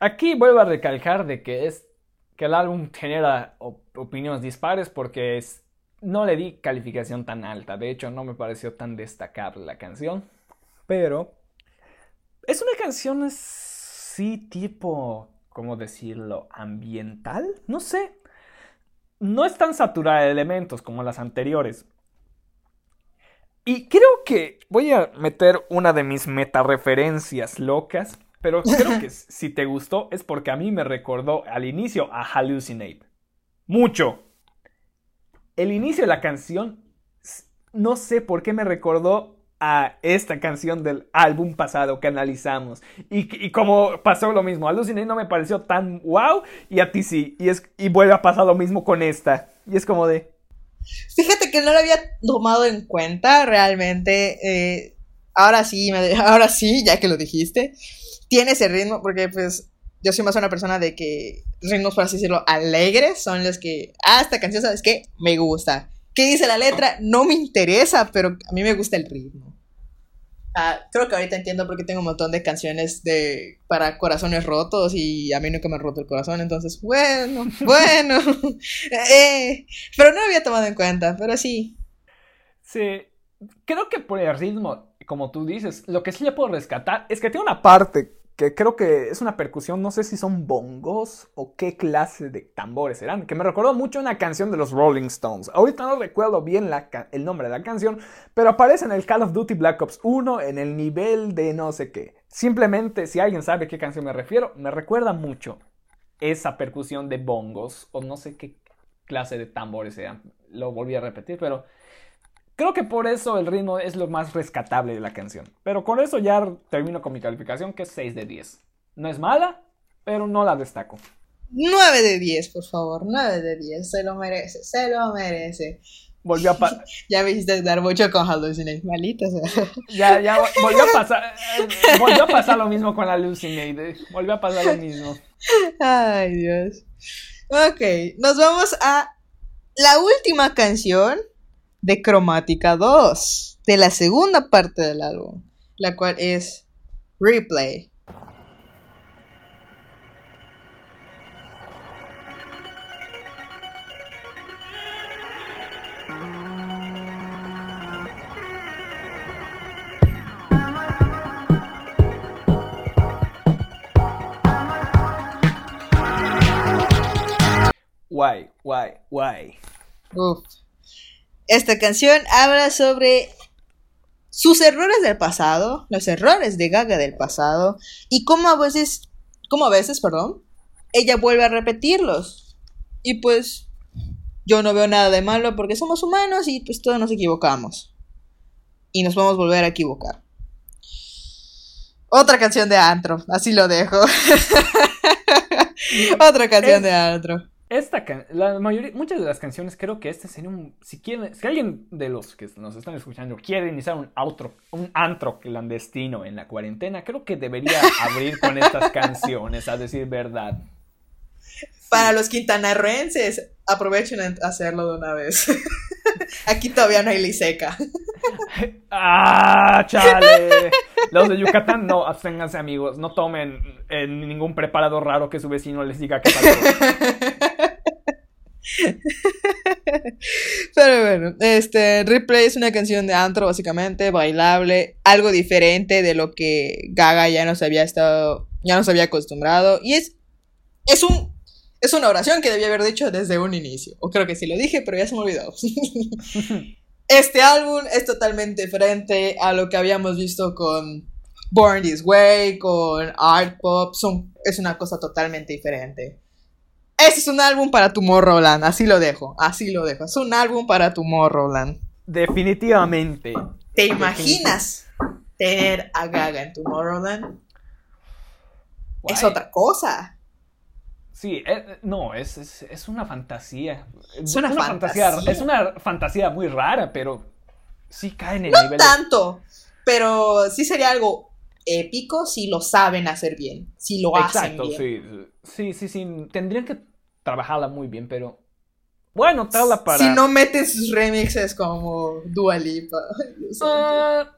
S2: aquí vuelvo a recalcar de que es que el álbum genera opiniones dispares porque es, no le di calificación tan alta. De hecho, no me pareció tan destacable la canción. Pero es una canción sí tipo, ¿cómo decirlo? Ambiental. No sé. No es tan saturada de elementos como las anteriores. Y creo que voy a meter una de mis metareferencias locas, pero creo que [LAUGHS] si te gustó es porque a mí me recordó al inicio a Hallucinate. Mucho. El inicio de la canción, no sé por qué me recordó a esta canción del álbum pasado que analizamos. Y, como pasó lo mismo, Hallucinate no me pareció tan wow y a ti sí. Y, es, y vuelve a pasar lo mismo con esta. Y es como de...
S1: Fíjate que no lo había tomado en cuenta realmente. Eh, ahora sí, [LAUGHS] ahora sí, ya que lo dijiste. Tiene ese ritmo porque pues yo soy más una persona de que ritmos, por así decirlo, alegres son los que... Ah, esta canción, ¿sabes qué? Me gusta. ¿Qué dice la letra? No me interesa, pero a mí me gusta el ritmo. Ah, creo que ahorita entiendo por qué tengo un montón de canciones de para corazones rotos y a mí nunca me ha roto el corazón, entonces, bueno, [LAUGHS] bueno. Eh, pero no lo había tomado en cuenta, pero sí.
S2: Sí, creo que por el ritmo, como tú dices, lo que sí le puedo rescatar es que tiene una parte que creo que es una percusión, no sé si son bongos o qué clase de tambores serán, que me recordó mucho una canción de los Rolling Stones. Ahorita no recuerdo bien el nombre de la canción, pero aparece en el Call of Duty Black Ops 1 en el nivel de no sé qué. Simplemente, si alguien sabe a qué canción me refiero, me recuerda mucho esa percusión de bongos o no sé qué clase de tambores sean. Lo volví a repetir, pero Creo que por eso el ritmo es lo más rescatable de la canción. Pero con eso ya termino con mi calificación, que es 6 de 10. No es mala, pero no la destaco.
S1: 9 de 10, por favor. 9 de 10. Se lo merece. Se lo merece.
S2: Volvió a pasar. [LAUGHS]
S1: ya me hiciste dar mucho con Hallucinate, malita.
S2: ya, ya [LAUGHS] volvió a pasar. Eh, volvió a pasar lo mismo con Hallucinate. Volvió a pasar lo mismo.
S1: Ay, Dios. Ok, nos vamos a la última canción de Cromática 2, de la segunda parte del álbum, la cual es Replay.
S2: Why, why, why.
S1: Uf. Esta canción habla sobre sus errores del pasado, los errores de Gaga del pasado, y cómo a veces, cómo a veces, perdón, ella vuelve a repetirlos. Y pues yo no veo nada de malo porque somos humanos y pues todos nos equivocamos. Y nos vamos a volver a equivocar. Otra canción de Antro, así lo dejo. [LAUGHS] Otra canción de Antro.
S2: Esta la mayoría, muchas de las canciones creo que este sería un, si quieren, si alguien de los que nos están escuchando quiere iniciar un outro, un antro clandestino en la cuarentena, creo que debería abrir con estas [LAUGHS] canciones, a decir verdad.
S1: Para los quintanarroenses, aprovechen a hacerlo de una vez. [LAUGHS] Aquí todavía no hay liseca. [LAUGHS]
S2: ¡Ah, chale! Los de Yucatán, no, absténganse amigos. No tomen eh, ningún preparado raro que su vecino les diga que pasó. [LAUGHS]
S1: Pero bueno, este Replay es una canción de antro, básicamente, bailable, algo diferente de lo que Gaga ya nos había estado, ya nos había acostumbrado. Y es, es un, es una oración que debía haber dicho desde un inicio. O creo que sí lo dije, pero ya se me olvidó. [LAUGHS] este álbum es totalmente diferente a lo que habíamos visto con Born This Way, con Art Pop. Son, es una cosa totalmente diferente. Ese es un álbum para Tomorrowland, así lo dejo, así lo dejo. Es un álbum para Tomorrowland.
S2: Definitivamente.
S1: ¿Te imaginas tener a Gaga en Tomorrowland? Es otra cosa.
S2: Sí, eh, no, es, es, una fantasía.
S1: Es una, fantasía.
S2: Es una fantasía muy rara, pero sí cae en el
S1: no tanto, pero sí sería algo épico si lo saben hacer bien, si lo hacen bien.
S2: Sí, sí, sí, sí, tendrían que trabajarla muy bien, pero bueno, la para...
S1: Si no meten sus remixes como Dua Lipa. [LAUGHS]
S2: Ah,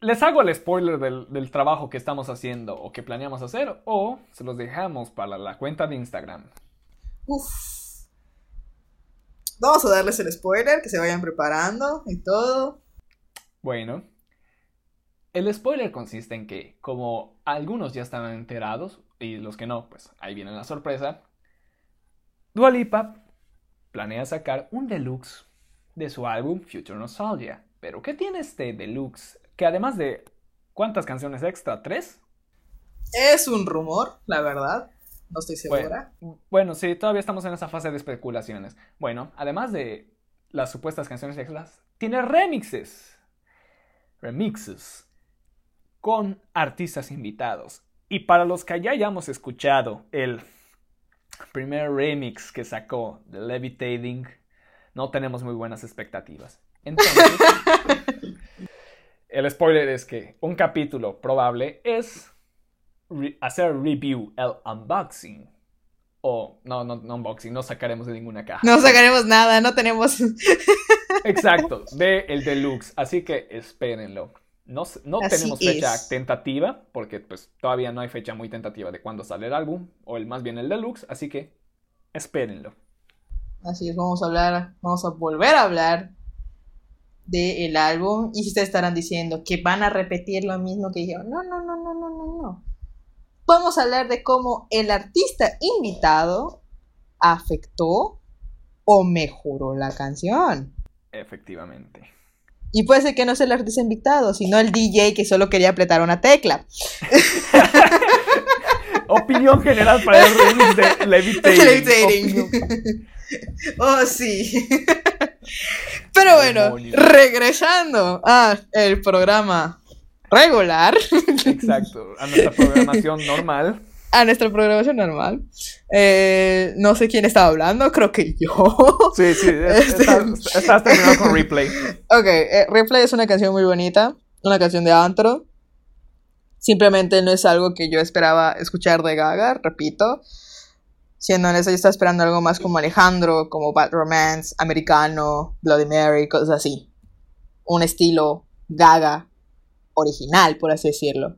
S2: les hago el spoiler del, trabajo que estamos haciendo o que planeamos hacer o se los dejamos para la cuenta de Instagram.
S1: Uf. Vamos a darles el spoiler, que se vayan preparando y todo.
S2: Bueno, el spoiler consiste en que, como algunos ya estaban enterados, y los que no, pues ahí viene la sorpresa, Dua Lipa planea sacar un deluxe de su álbum Future Nostalgia, Pero, ¿qué tiene este deluxe? Que además de. ¿Cuántas canciones extra? ¿Tres?
S1: Es un rumor, la verdad. No estoy segura.
S2: Bueno, bueno, sí, todavía estamos en esa fase de especulaciones. Bueno, además de las supuestas canciones extras, tiene remixes. Remixes. Con artistas invitados. Y para los que ya hayamos escuchado el primer remix que sacó de Levitating, no tenemos muy buenas expectativas. Entonces, [LAUGHS] el spoiler es que un capítulo probable es hacer review, el unboxing. O, no, no, no unboxing, no sacaremos de ninguna caja.
S1: No sacaremos nada, no tenemos. [LAUGHS]
S2: Exacto, de el deluxe. Así que espérenlo. No, no tenemos fecha tentativa, porque pues todavía no hay fecha muy tentativa de cuándo sale el álbum, o el más bien el deluxe, así que espérenlo.
S1: Así es, vamos a hablar, vamos a volver a hablar del álbum, y ustedes estarán diciendo que van a repetir lo mismo que dijeron, no, no, no, no, no, no, no. Vamos a hablar de cómo el artista invitado afectó o mejoró la canción.
S2: Efectivamente.
S1: Y puede ser que no sea el artista invitado, sino el DJ que solo quería apretar una tecla. [LAUGHS]
S2: Opinión general para el remix de Levitating. [LAUGHS]
S1: Oh, sí. Pero bueno, regresando a el programa regular.
S2: Exacto, a nuestra programación normal. [LAUGHS]
S1: A nuestra programación normal. Eh, no sé quién estaba hablando, creo que yo.
S2: Sí, sí, [LAUGHS] este, estás, terminando con Replay.
S1: Ok, eh, Replay es una canción muy bonita, una canción de antro. Simplemente no es algo que yo esperaba escuchar de Gaga, repito. Siendo honesto, yo estaba esperando algo más como Alejandro, como Bad Romance, americano, Bloody Mary, cosas así. Un estilo Gaga original, por así decirlo.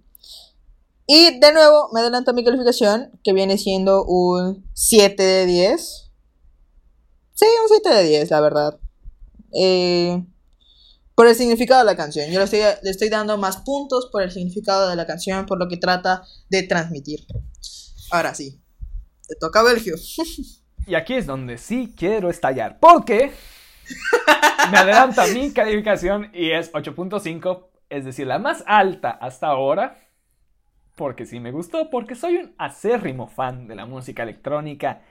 S1: Y de nuevo me adelanto a mi calificación, que viene siendo un 7 de 10. Sí, un 7 de 10, la verdad. Eh, por el significado de la canción. Yo le estoy, le estoy dando más puntos por el significado de la canción, por lo que trata de transmitir. Ahora sí, te toca Belgio.
S2: Y aquí es donde sí quiero estallar, porque me adelanta mi calificación y es 8.5 es decir, la más alta hasta ahora, porque sí me gustó, porque soy un acérrimo fan de la música electrónica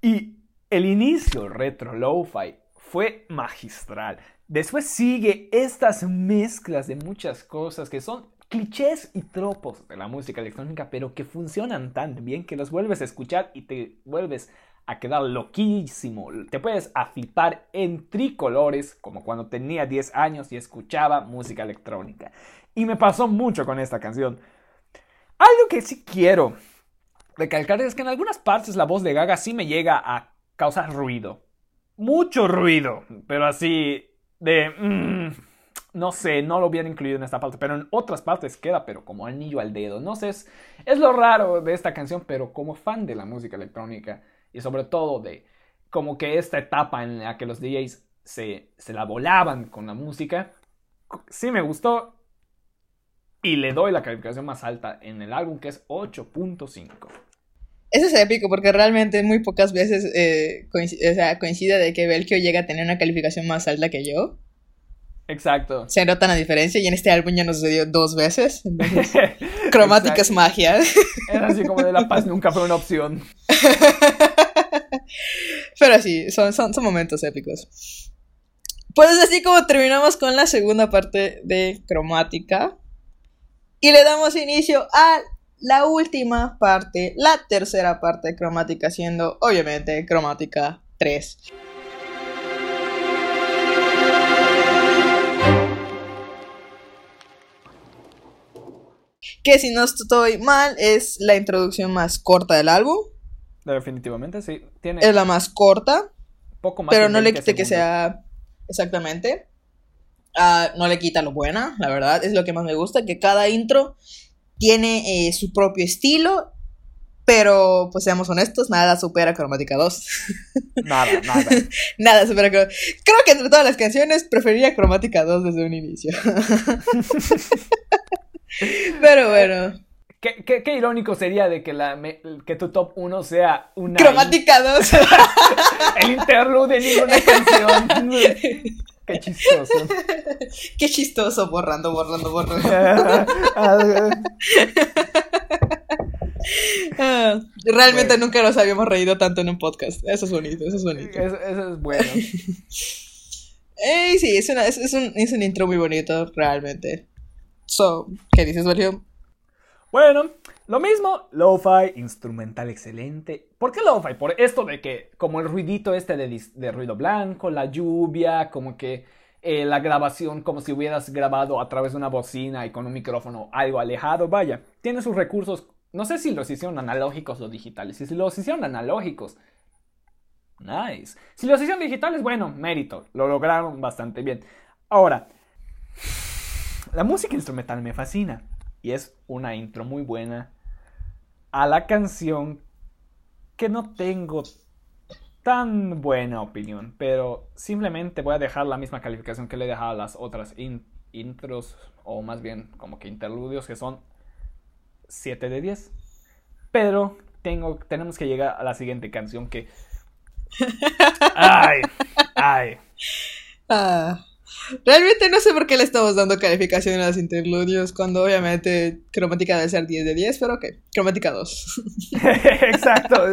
S2: y el inicio retro lo-fi fue magistral. Después sigue estas mezclas de muchas cosas que son clichés y tropos de la música electrónica, pero que funcionan tan bien que los vuelves a escuchar y te vuelves a quedar loquísimo. Te puedes afipar en tricolores, como cuando tenía 10 años y escuchaba música electrónica. Y me pasó mucho con esta canción. Algo que sí quiero recalcar es que en algunas partes la voz de Gaga sí me llega a causar ruido. Mucho ruido, pero así de... Mm, no sé, no lo hubiera incluido en esta parte, pero en otras partes queda, pero como anillo al dedo. No sé, es, es lo raro de esta canción, pero como fan de la música electrónica, y sobre todo de como que esta etapa en la que los DJs se, se la volaban con la música, sí me gustó y le doy la calificación más alta en el álbum que es 8.5.
S1: Eso es épico porque realmente muy pocas veces eh, coincide, de que Belkio llega a tener una calificación más alta que yo.
S2: Exacto.
S1: Se nota la diferencia y en este álbum ya nos sucedió dos veces. [LAUGHS] cromática es magia. [LAUGHS]
S2: Es así como de la paz nunca fue una opción. [LAUGHS]
S1: Pero sí, son, son, momentos épicos. Pues así como terminamos con la segunda parte de cromática. Y le damos inicio a la última parte, la tercera parte de cromática, siendo obviamente cromática 3. Que si no estoy mal, es la introducción más corta del álbum.
S2: Definitivamente, sí.
S1: Tiene es la más corta. Poco más. Pero no le quite que sea. Exactamente. Ah, no le quita lo buena, la verdad. Es lo que más me gusta. Que cada intro tiene eh, su propio estilo. Pero, pues seamos honestos, nada supera Cromática 2. [LAUGHS]
S2: Nada, nada.
S1: nada supera Cromática Creo que entre todas las canciones preferiría Cromática 2 desde un inicio. [LAUGHS] pero bueno.
S2: Qué, qué, irónico sería de que, la, que tu top 1 sea una...
S1: Cromática 2. [LAUGHS]
S2: el interlude de ninguna canción. qué [LAUGHS] Qué chistoso.
S1: Qué chistoso, borrando, borrando, borrando. [LAUGHS] Ah, realmente
S2: Bueno.
S1: nunca nos habíamos reído tanto en un podcast. Eso es bonito, eso es bonito.
S2: Eso, eso es bueno.
S1: Ey, sí, es, una- es, es un, es un intro muy bonito, realmente. So, ¿qué dices, Mario?
S2: Bueno, lo mismo, lo-fi, instrumental excelente. ¿Por qué lo-fi? Por esto de que, como el ruidito este de, ruido blanco, la lluvia, como que eh, la grabación, como si hubieras grabado a través de una bocina y con un micrófono algo alejado, vaya, tiene sus recursos. No sé si los hicieron analógicos o digitales. Si los hicieron analógicos, nice. Si los hicieron digitales, bueno, mérito, lo lograron bastante bien. Ahora, la música instrumental me fascina y es una intro muy buena a la canción que no tengo tan buena opinión, pero simplemente voy a dejar la misma calificación que le he dejado a las otras in- intros o más bien como que interludios que son 7 de 10. Pero tengo, tenemos que llegar a la siguiente canción que... [LAUGHS] Ay, ay.
S1: Ah, realmente no sé por qué le estamos dando calificación a los interludios, cuando obviamente cromática debe ser 10 de 10, pero ok, cromática 2. [LAUGHS]
S2: Exacto. [LAUGHS]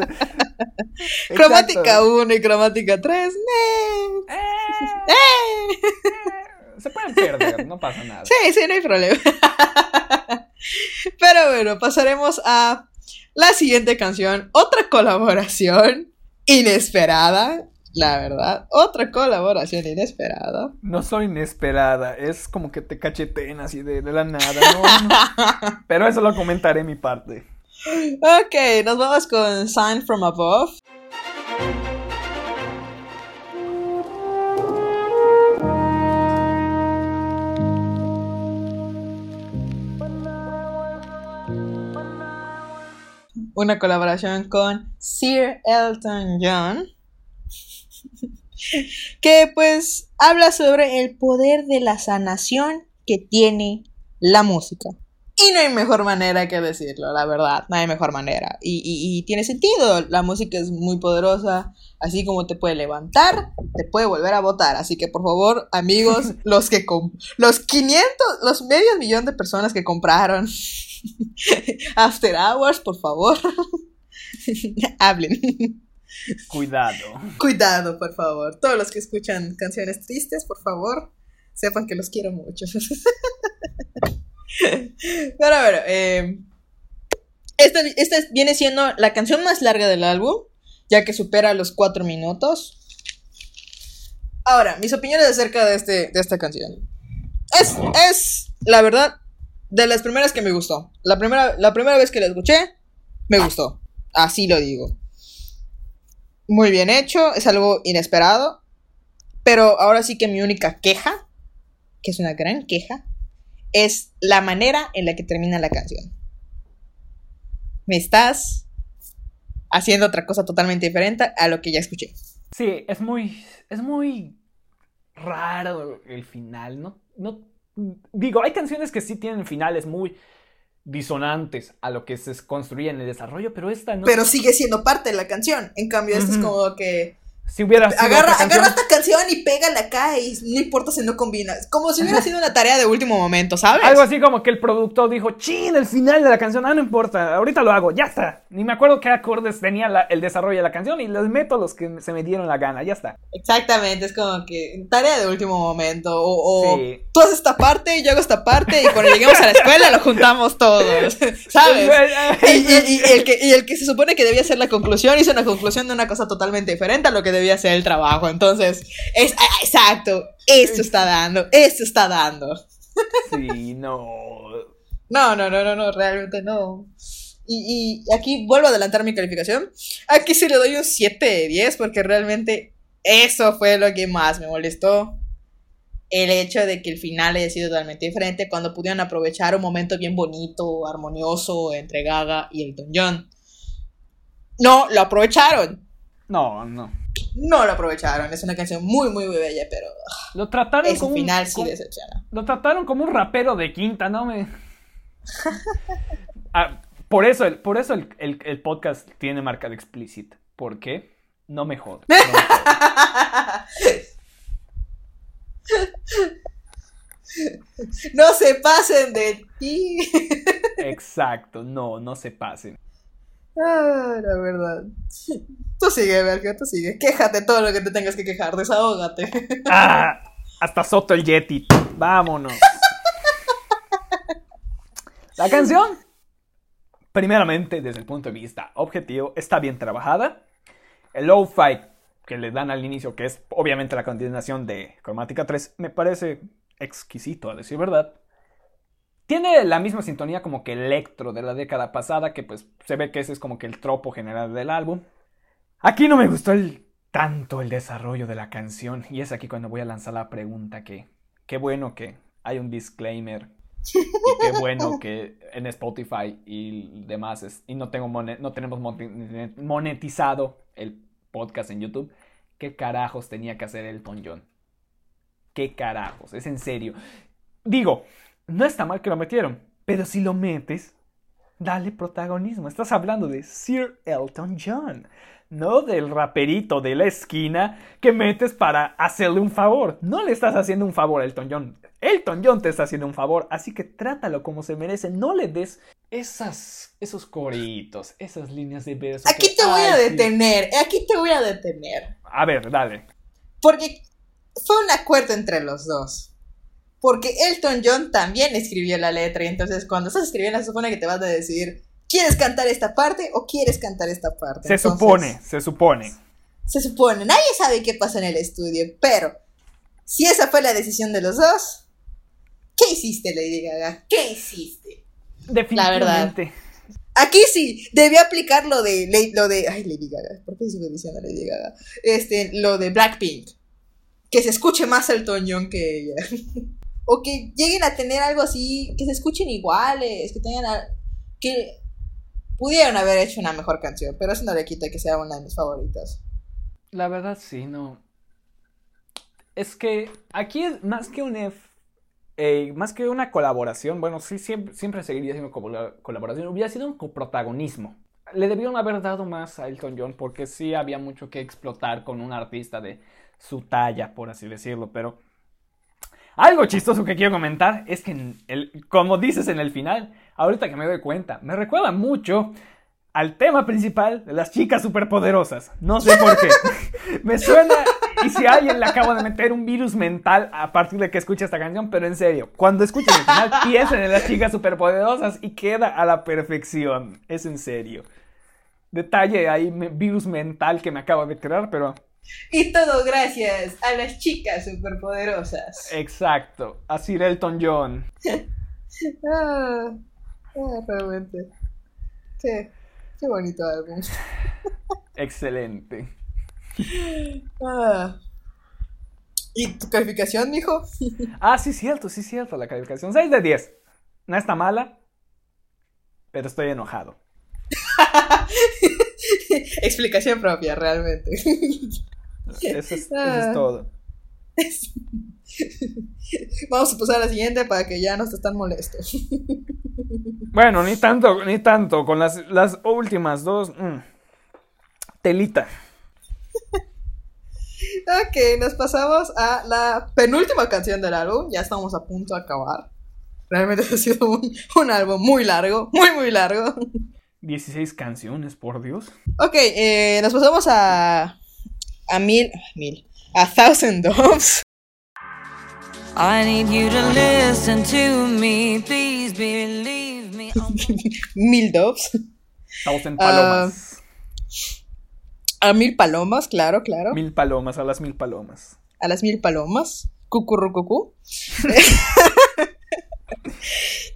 S1: cromática
S2: Exacto.
S1: 1 y cromática 3,
S2: Eh,
S1: ¡Eh!
S2: se pueden perder, no pasa nada.
S1: Sí, sí, no hay problema. [LAUGHS] Pero bueno, pasaremos a la siguiente canción. Otra colaboración inesperada, la verdad. Otra colaboración inesperada.
S2: No soy inesperada, es como que te cacheteen así de, de la nada, no, no. [LAUGHS] [LAUGHS] Pero eso lo comentaré en mi parte.
S1: Ok, nos vamos con Sign from Above. Una colaboración con Sir Elton John. [LAUGHS] Que pues habla sobre el poder de la sanación que tiene la música. Y no hay mejor manera que decirlo, la verdad, no hay mejor manera. Y, y- y tiene sentido, la música es muy poderosa, así como te puede levantar, te puede volver a votar. Así que por favor, amigos, [LAUGHS] los que los 500, los medio millón de personas que compraron [LAUGHS] After Hours, por favor, hablen.
S2: Cuidado.
S1: Cuidado, por favor. Todos los que escuchan canciones tristes, por favor, sepan que los quiero mucho. [LAUGHS] Pero bueno, eh, esta, esta viene siendo la canción más larga del álbum, ya que supera los cuatro minutos. Ahora, mis opiniones acerca de, este, de esta canción. Es, es, la verdad, de las primeras que me gustó. La primera, la primera vez que la escuché, me gustó. Así lo digo. Muy bien hecho, es algo inesperado. Pero ahora sí que mi única queja, que es una gran queja, es la manera en la que termina la canción. Me estás haciendo otra cosa totalmente diferente a lo que ya escuché.
S2: Sí, es muy, es muy raro el final, ¿no? No, digo, hay canciones que sí tienen finales muy disonantes a lo que se construye en el desarrollo, pero esta no.
S1: Pero sigue siendo parte de la canción. En cambio, esto es
S2: Ujú.
S1: como que
S2: si hubiera sido
S1: agarra,
S2: canción-
S1: agarra esta canción y pégala acá y no importa si no combina. Como si hubiera sido una tarea de último momento, ¿sabes?
S2: Algo así como que el productor dijo, chin, el final de la canción, ah, no importa, ahorita lo hago, ya está. Ni me acuerdo qué acordes tenía la- el desarrollo de la canción y les meto los que se me dieron la gana, ya está.
S1: Exactamente, es como que tarea de último momento. O, o
S2: Sí.
S1: tú haces esta parte, yo hago esta parte y cuando lleguemos a la escuela lo juntamos todos. [LAUGHS] ¿Sabes? Y, y- y el que, y el que se supone que debía ser la conclusión hizo una conclusión de una cosa totalmente diferente a lo que debía ser el trabajo. Entonces, es ah, exacto, esto está dando, esto está dando.
S2: Sí, no.
S1: No, no, no, no, no, realmente no. Y, y aquí vuelvo a adelantar mi calificación. Aquí sí le doy un 7 de 10 porque realmente eso fue lo que más me molestó. El hecho de que el final haya sido totalmente diferente cuando pudieron aprovechar un momento bien bonito, armonioso entre Gaga y Elton John. No, lo aprovecharon.
S2: No, no.
S1: No lo aprovecharon. Es una canción muy, muy, muy bella, pero
S2: Lo trataron como un-
S1: final sí decepciona.
S2: Lo trataron como un rapero de quinta, ¿no? Me... [LAUGHS] Ah, por eso, el, por eso el, el- el podcast tiene marca de explícita. ¿Por qué? No me jodas. no [LAUGHS]
S1: no se pasen de ti.
S2: Exacto, no, no se pasen.
S1: Ah, la verdad. Tú sigue, Verga, tú sigue. Quéjate todo lo que te tengas que quejar, desahógate.
S2: Ah, hasta Soto el Yeti. Vámonos. La canción, primeramente, desde el punto de vista objetivo, está bien trabajada. El low fi que le dan al inicio, que es obviamente la continuación de Cromática 3, me parece exquisito, a decir verdad. Tiene la misma sintonía como que Electro de la década pasada, que pues se ve que ese es como que el tropo general del álbum. Aquí no me gustó el, tanto el desarrollo de la canción, y es aquí cuando voy a lanzar la pregunta que qué bueno que hay un disclaimer y qué bueno [LAUGHS] que en Spotify y demás y no tengo no tenemos monetizado el podcast en YouTube. ¿Qué carajos tenía que hacer Elton John? ¿Qué carajos? Es en serio. Digo, no está mal que lo metieron, pero si lo metes, dale protagonismo. Estás hablando de Sir Elton John, no del raperito de la esquina que metes para hacerle un favor. No le estás haciendo un favor a Elton John. Elton John te está haciendo un favor, así que trátalo como se merece. No le des esas, esos coritos, esas líneas de verso.
S1: Aquí te voy a detener, aquí te voy a detener.
S2: A ver, dale.
S1: Porque fue un acuerdo entre los dos. Porque Elton John también escribió la letra y entonces cuando estás escribiendo se supone que te vas a decir, ¿quieres cantar esta parte o quieres cantar esta parte?
S2: Se supone, se supone.
S1: Se supone, nadie sabe qué pasa en el estudio, pero si esa fue la decisión de los dos, ¿qué hiciste Lady Gaga? ¿Qué hiciste?
S2: Definitivamente. La verdad.
S1: Aquí sí, debí aplicar lo de, lo de, ay Lady Gaga, ¿por qué sigo diciendo Lady Gaga? Este, lo de Blackpink, que se escuche más Elton John que ella. [LAUGHS] o que lleguen a tener algo así, que se escuchen iguales, que tengan... que pudieron haber hecho una mejor canción, pero eso no le quita que sea una de mis favoritas.
S2: La verdad sí, no. Es que aquí más que un F, eh, más que una colaboración, bueno, sí, siempre, siempre seguiría siendo colaboración, hubiera sido un coprotagonismo. Le debieron haber dado más a Elton John porque sí había mucho que explotar con un artista de su talla, por así decirlo, pero algo chistoso que quiero comentar es que, el, como dices en el final, ahorita que me doy cuenta, me recuerda mucho al tema principal de las chicas superpoderosas. No sé por qué. [LAUGHS] me suena y si alguien le acaba de meter un virus mental a partir de que escucha esta canción, pero en serio, cuando escuchen el final, [LAUGHS] piensen en las chicas superpoderosas y queda a la perfección. Es en serio. Detalle ahí, virus mental que me acaba de crear, pero
S1: y todo gracias a las chicas superpoderosas.
S2: Exacto, a Sir Elton John. [LAUGHS]
S1: ah, ah, realmente. Qué, qué bonito álbum. [LAUGHS]
S2: Excelente.
S1: Ah. ¿Y tu calificación, mijo? [LAUGHS]
S2: ah, sí, cierto, sí, cierto. La calificación 6 de 10. No está mala, pero estoy enojado. [LAUGHS]
S1: Explicación propia, realmente.
S2: Eso es, ah. todo. [LAUGHS]
S1: Vamos a pasar a la siguiente para que ya no estés tan molesto. [LAUGHS]
S2: Bueno, ni tanto, ni tanto. Con las, las últimas dos. Mm, telita.
S1: ok, nos pasamos a la penúltima canción del álbum. Ya estamos a punto de acabar. Realmente ha sido un, un álbum muy largo, muy, muy largo.
S2: 16 canciones, por Dios.
S1: Ok, eh, nos pasamos a a mil, mil, a thousand doves. I need you to listen to me, please believe me. [LAUGHS] mil doves.
S2: Thousand palomas.
S1: Uh, a mil palomas, claro, claro.
S2: Mil palomas, a las mil palomas.
S1: A las mil palomas. Cucurrucucú. [LAUGHS]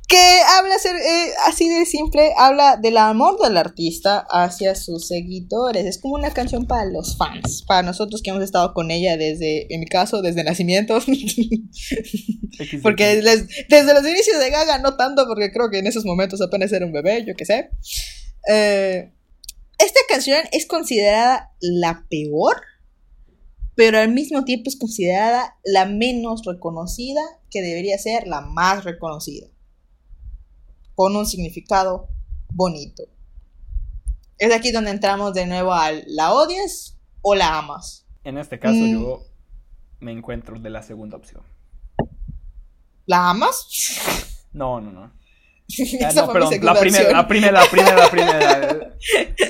S1: que habla eh, así de simple, habla del amor del artista hacia sus seguidores. Es como una canción para los fans, para nosotros que hemos estado con ella desde, en mi caso, desde nacimiento. porque desde, los inicios de Gaga, no tanto, porque creo que en esos momentos apenas era un bebé, yo qué sé. Eh, esta canción es considerada la peor, pero al mismo tiempo es considerada la menos reconocida, que debería ser la más reconocida con un significado bonito. Es aquí donde entramos de nuevo al la odias o la amas.
S2: En este caso mm. yo me encuentro de la segunda opción.
S1: ¿La amas?
S2: No, no, no. [LAUGHS]
S1: Esa
S2: no, perdón, la primera, la primera, la primera, la [LAUGHS] primera.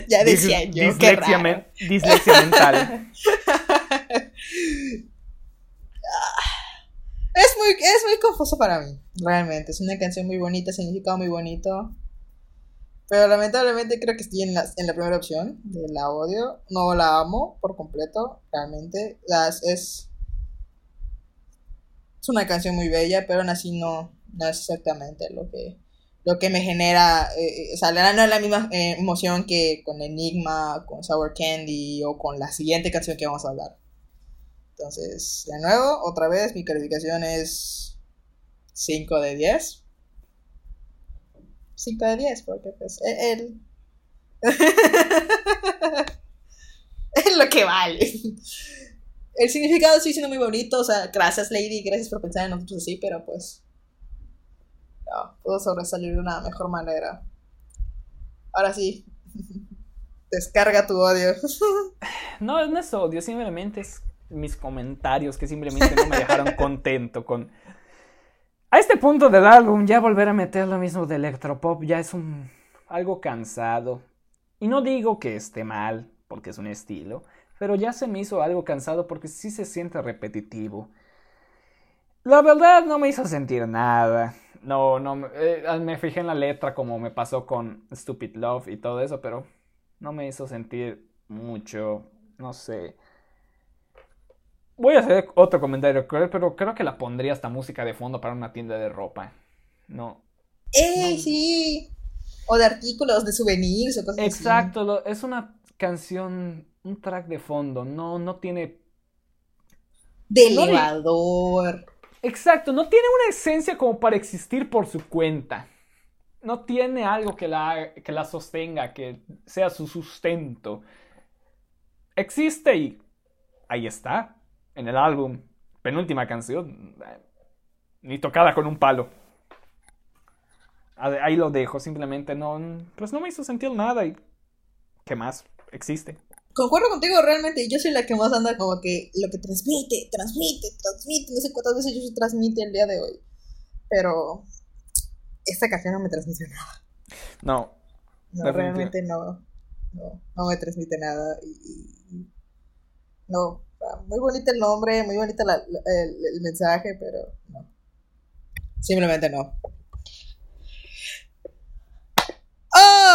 S1: Ya
S2: Dis-
S1: decía yo,
S2: dislexia, men- dislexia mental. [LAUGHS]
S1: Es muy, es muy confuso para mí, realmente. Es una canción muy bonita, significado muy bonito. Pero lamentablemente creo que estoy en la, en la primera opción, de la odio. No la amo por completo, realmente. Es, es una canción muy bella, pero aún así no, no es exactamente lo que, lo que me genera. eh, o sea, no es la misma eh, emoción que con Enigma, con Sour Candy o con la siguiente canción que vamos a hablar. Entonces, de nuevo, otra vez, mi calificación es 5 de 10. 5 de 10, porque pues e- él... [LAUGHS] es lo que vale. El significado sí siendo muy bonito, o sea, gracias Lady, gracias por pensar en nosotros así, pero pues... No, pudo sobresalir de una mejor manera. Ahora sí, [LAUGHS] descarga tu odio. [LAUGHS]
S2: No, no es odio, simplemente es mis comentarios que simplemente no me dejaron [LAUGHS] contento con... A este punto del álbum ya volver a meter lo mismo de electropop ya es un algo cansado. Y no digo que esté mal, porque es un estilo, pero ya se me hizo algo cansado porque sí se siente repetitivo. La verdad no me hizo sentir nada. No, no, me- eh, me fijé en la letra como me pasó con Stupid Love y todo eso, pero no me hizo sentir mucho, no sé. Voy a hacer otro comentario cruel, pero creo que la pondría hasta música de fondo para una tienda de ropa. No.
S1: ¡Ey,
S2: No.
S1: sí! O de artículos, de souvenirs o cosas así.
S2: Exacto, es una canción, un track de fondo, no, no tiene...
S1: De
S2: No,
S1: elevador.
S2: Exacto, no tiene una esencia como para existir por su cuenta. No tiene algo que la, que la sostenga, que sea su sustento. Existe y ahí está, en el álbum. Penúltima canción, eh, ni tocada con un palo. Ahí lo dejo, simplemente no, pues no me hizo sentir nada y ¿qué más? Existe.
S1: Concuerdo contigo realmente, yo soy la que más anda como que lo que transmite, transmite, transmite, no sé cuántas veces yo transmite el día de hoy. Pero esta canción no me transmite nada.
S2: No,
S1: No, realmente no, no, no me transmite nada. Y, no, muy bonito el nombre, muy bonito la- la- el, el mensaje, pero no. Simplemente no.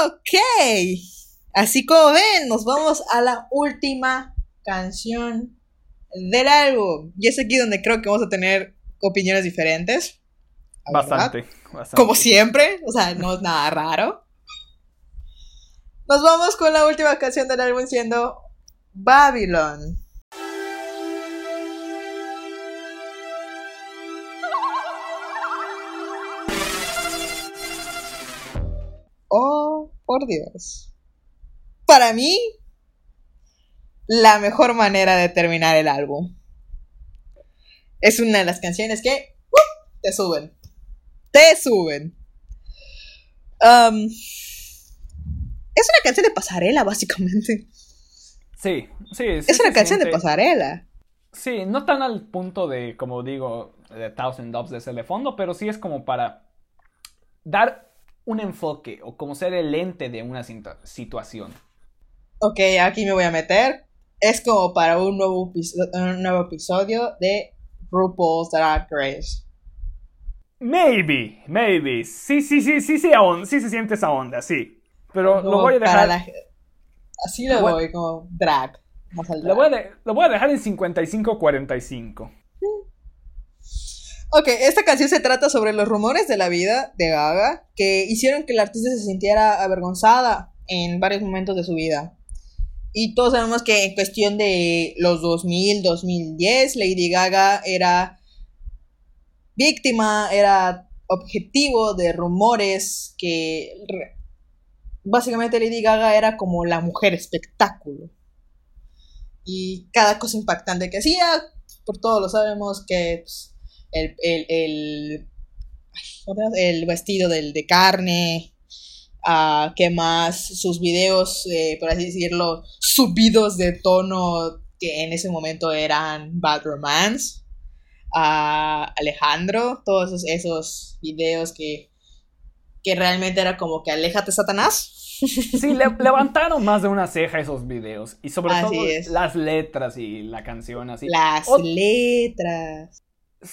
S1: Ok. Así como ven, nos vamos a la última canción del álbum. Y es aquí donde creo que vamos a tener opiniones diferentes.
S2: bastante.
S1: Como siempre, o sea, no es nada raro. Nos vamos con la última canción del álbum siendo Babylon. Oh, por Dios. Para mí, la mejor manera de terminar el álbum. Es una de las canciones que ¡uh! te suben. Te suben. Um, es una canción de pasarela, básicamente.
S2: Sí, sí, sí
S1: es una canción de pasarela.
S2: Sí, no tan al punto de, como digo, de Thousand Doves de ese de fondo, pero sí es como para dar un enfoque o como ser el ente de una situa- situación.
S1: Ok, aquí me voy a meter. Es como para un nuevo, un nuevo episodio de RuPaul's Drag Race.
S2: Maybe, maybe. Sí, sí, sí, sí, sí, aún, sí se siente esa onda, sí. Pero lo
S1: Como
S2: voy a dejar.
S1: la- así lo
S2: Lo voy-
S1: voy, como drag. Más al
S2: Lo voy, a
S1: drag.
S2: de- lo voy a dejar en 55-45.
S1: Ok, esta canción se trata sobre los rumores de la vida de Gaga que hicieron que la artista se sintiera avergonzada en varios momentos de su vida. Y todos sabemos que en cuestión de los 2000, 2010, Lady Gaga era víctima, era objetivo de rumores que básicamente Lady Gaga era como la mujer espectáculo. Y cada cosa impactante que hacía, por todos lo sabemos que pues, el, el, el, el vestido del, de carne, ah, ¿qué más? Sus videos, eh, por así decirlo, subidos de tono que en ese momento eran Bad Romance. a Alejandro, todos esos, esos videos que, que realmente era como que aléjate Satanás. [LAUGHS]
S2: Sí, le- levantaron más de una ceja esos videos. Y sobre
S1: Así
S2: todo
S1: es.
S2: las letras y la canción así.
S1: Las
S2: Ot-
S1: letras.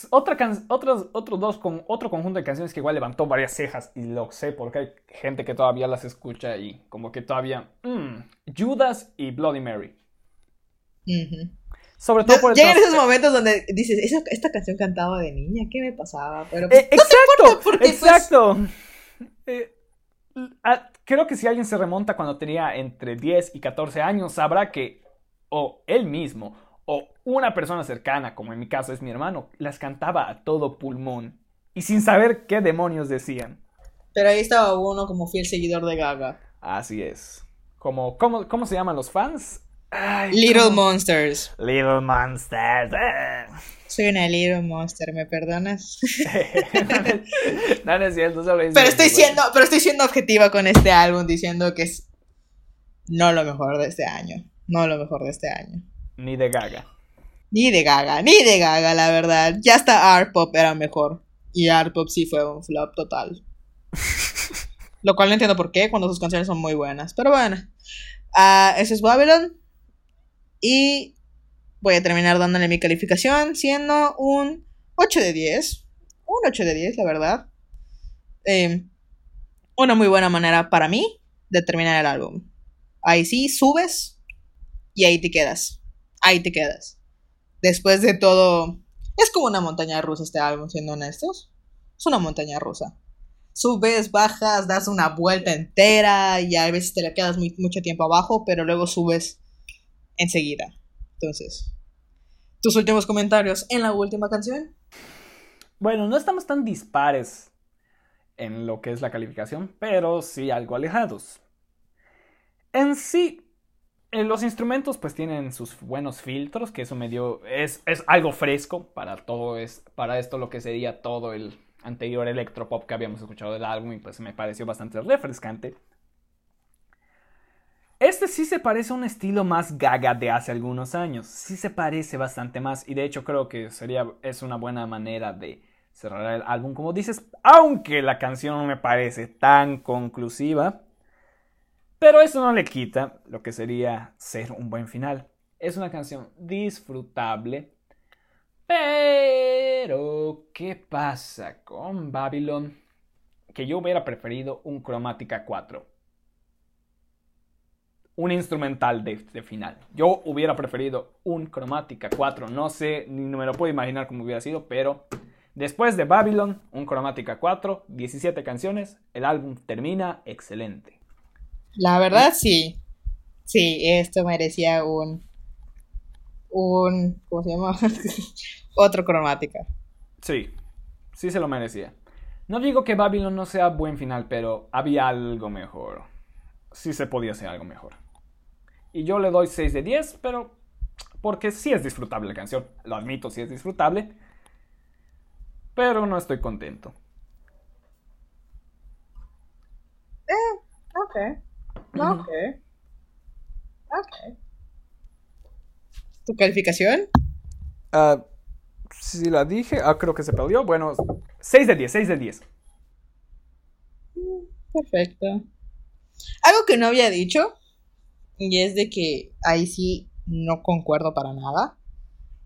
S2: Otra can- otros, otros dos con otro conjunto de canciones que igual levantó varias cejas y lo sé porque hay gente que todavía las escucha y como que todavía mm, Judas y Bloody Mary.
S1: Ujú.
S2: Sobre todo por el
S1: Llegan esos momentos donde dices, "Esa- esta canción cantaba de niña, ¿qué me pasaba? Pero
S2: Eh, exacto,
S1: porque, pues-
S2: exacto. Eh, ah, creo que si alguien se remonta cuando tenía entre 10 y 14 años, sabrá que o él mismo una persona cercana, como en mi caso es mi hermano, las cantaba a todo pulmón y sin saber qué demonios decían.
S1: pero ahí estaba uno como fiel seguidor de Gaga.
S2: Así es. Como, ¿cómo, cómo se llaman los fans? Ay,
S1: Little
S2: ¿cómo?
S1: Monsters.
S2: Little Monsters. eh.
S1: Soy una Little Monster, ¿me perdonas? [LAUGHS]
S2: no, no es cierto, solo es-
S1: Pero estoy siendo, pero estoy siendo objetiva con este álbum diciendo que es no lo mejor de este año. No lo mejor de este año.
S2: Ni de Gaga.
S1: Ni de Gaga, ni de Gaga, la verdad. Ya hasta Art Pop era mejor. Y Art Pop sí fue un flop total. [LAUGHS] Lo cual no entiendo por qué, cuando sus canciones son muy buenas. Pero bueno. Ah, ese es Babylon. Y voy a terminar dándole mi calificación, siendo un 8 de 10. Un 8 de 10, la verdad. Eh, una muy buena manera para mí de terminar el álbum. Ahí sí, subes y ahí te quedas. Ahí te quedas. Después de todo, es como una montaña rusa este álbum, siendo honestos. Es una montaña rusa. Subes, bajas, das una vuelta entera y a veces te la quedas muy- mucho tiempo abajo, pero luego subes enseguida. Entonces, tus últimos comentarios en la última canción.
S2: Bueno, no estamos tan dispares en lo que es la calificación, pero sí algo alejados. En sí, eh, los instrumentos pues tienen sus buenos filtros, que eso me dio, es, es algo fresco para todo, es, para esto lo que sería todo el anterior electropop que habíamos escuchado del álbum y pues me pareció bastante refrescante. Este sí se parece a un estilo más gaga de hace algunos años. Sí se parece bastante más. Y de hecho creo que sería. es una buena manera de cerrar el álbum. Como dices. Aunque la canción no me parece tan conclusiva. Pero eso no le quita lo que sería ser un buen final. Es una canción disfrutable. Pero. ¿Qué pasa con Babylon? Que yo hubiera preferido un Chromatica 4 un instrumental de, final. Yo hubiera preferido un Chromatica 4. No sé, ni me lo puedo imaginar cómo hubiera sido, pero después de Babylon, un Chromatica 4, 17 canciones, el álbum termina excelente.
S1: La verdad, sí. Sí, esto merecía un. Un. ¿Cómo se llama? [LAUGHS] Otro cromática.
S2: Sí, sí se lo merecía. No digo que Babylon no sea buen final, pero había algo mejor. Sí se podía hacer algo mejor. Y yo le doy 6 de 10, pero porque sí es disfrutable la canción. Lo admito, sí es disfrutable. Pero no estoy contento.
S1: Ok. Ok. Ok. ¿Tu calificación?
S2: Ah, si la dije, ah, creo que se perdió. Bueno, 6 de 10, 6 de 10.
S1: Perfecto. Algo que no había dicho, y es de que ahí sí no concuerdo para nada,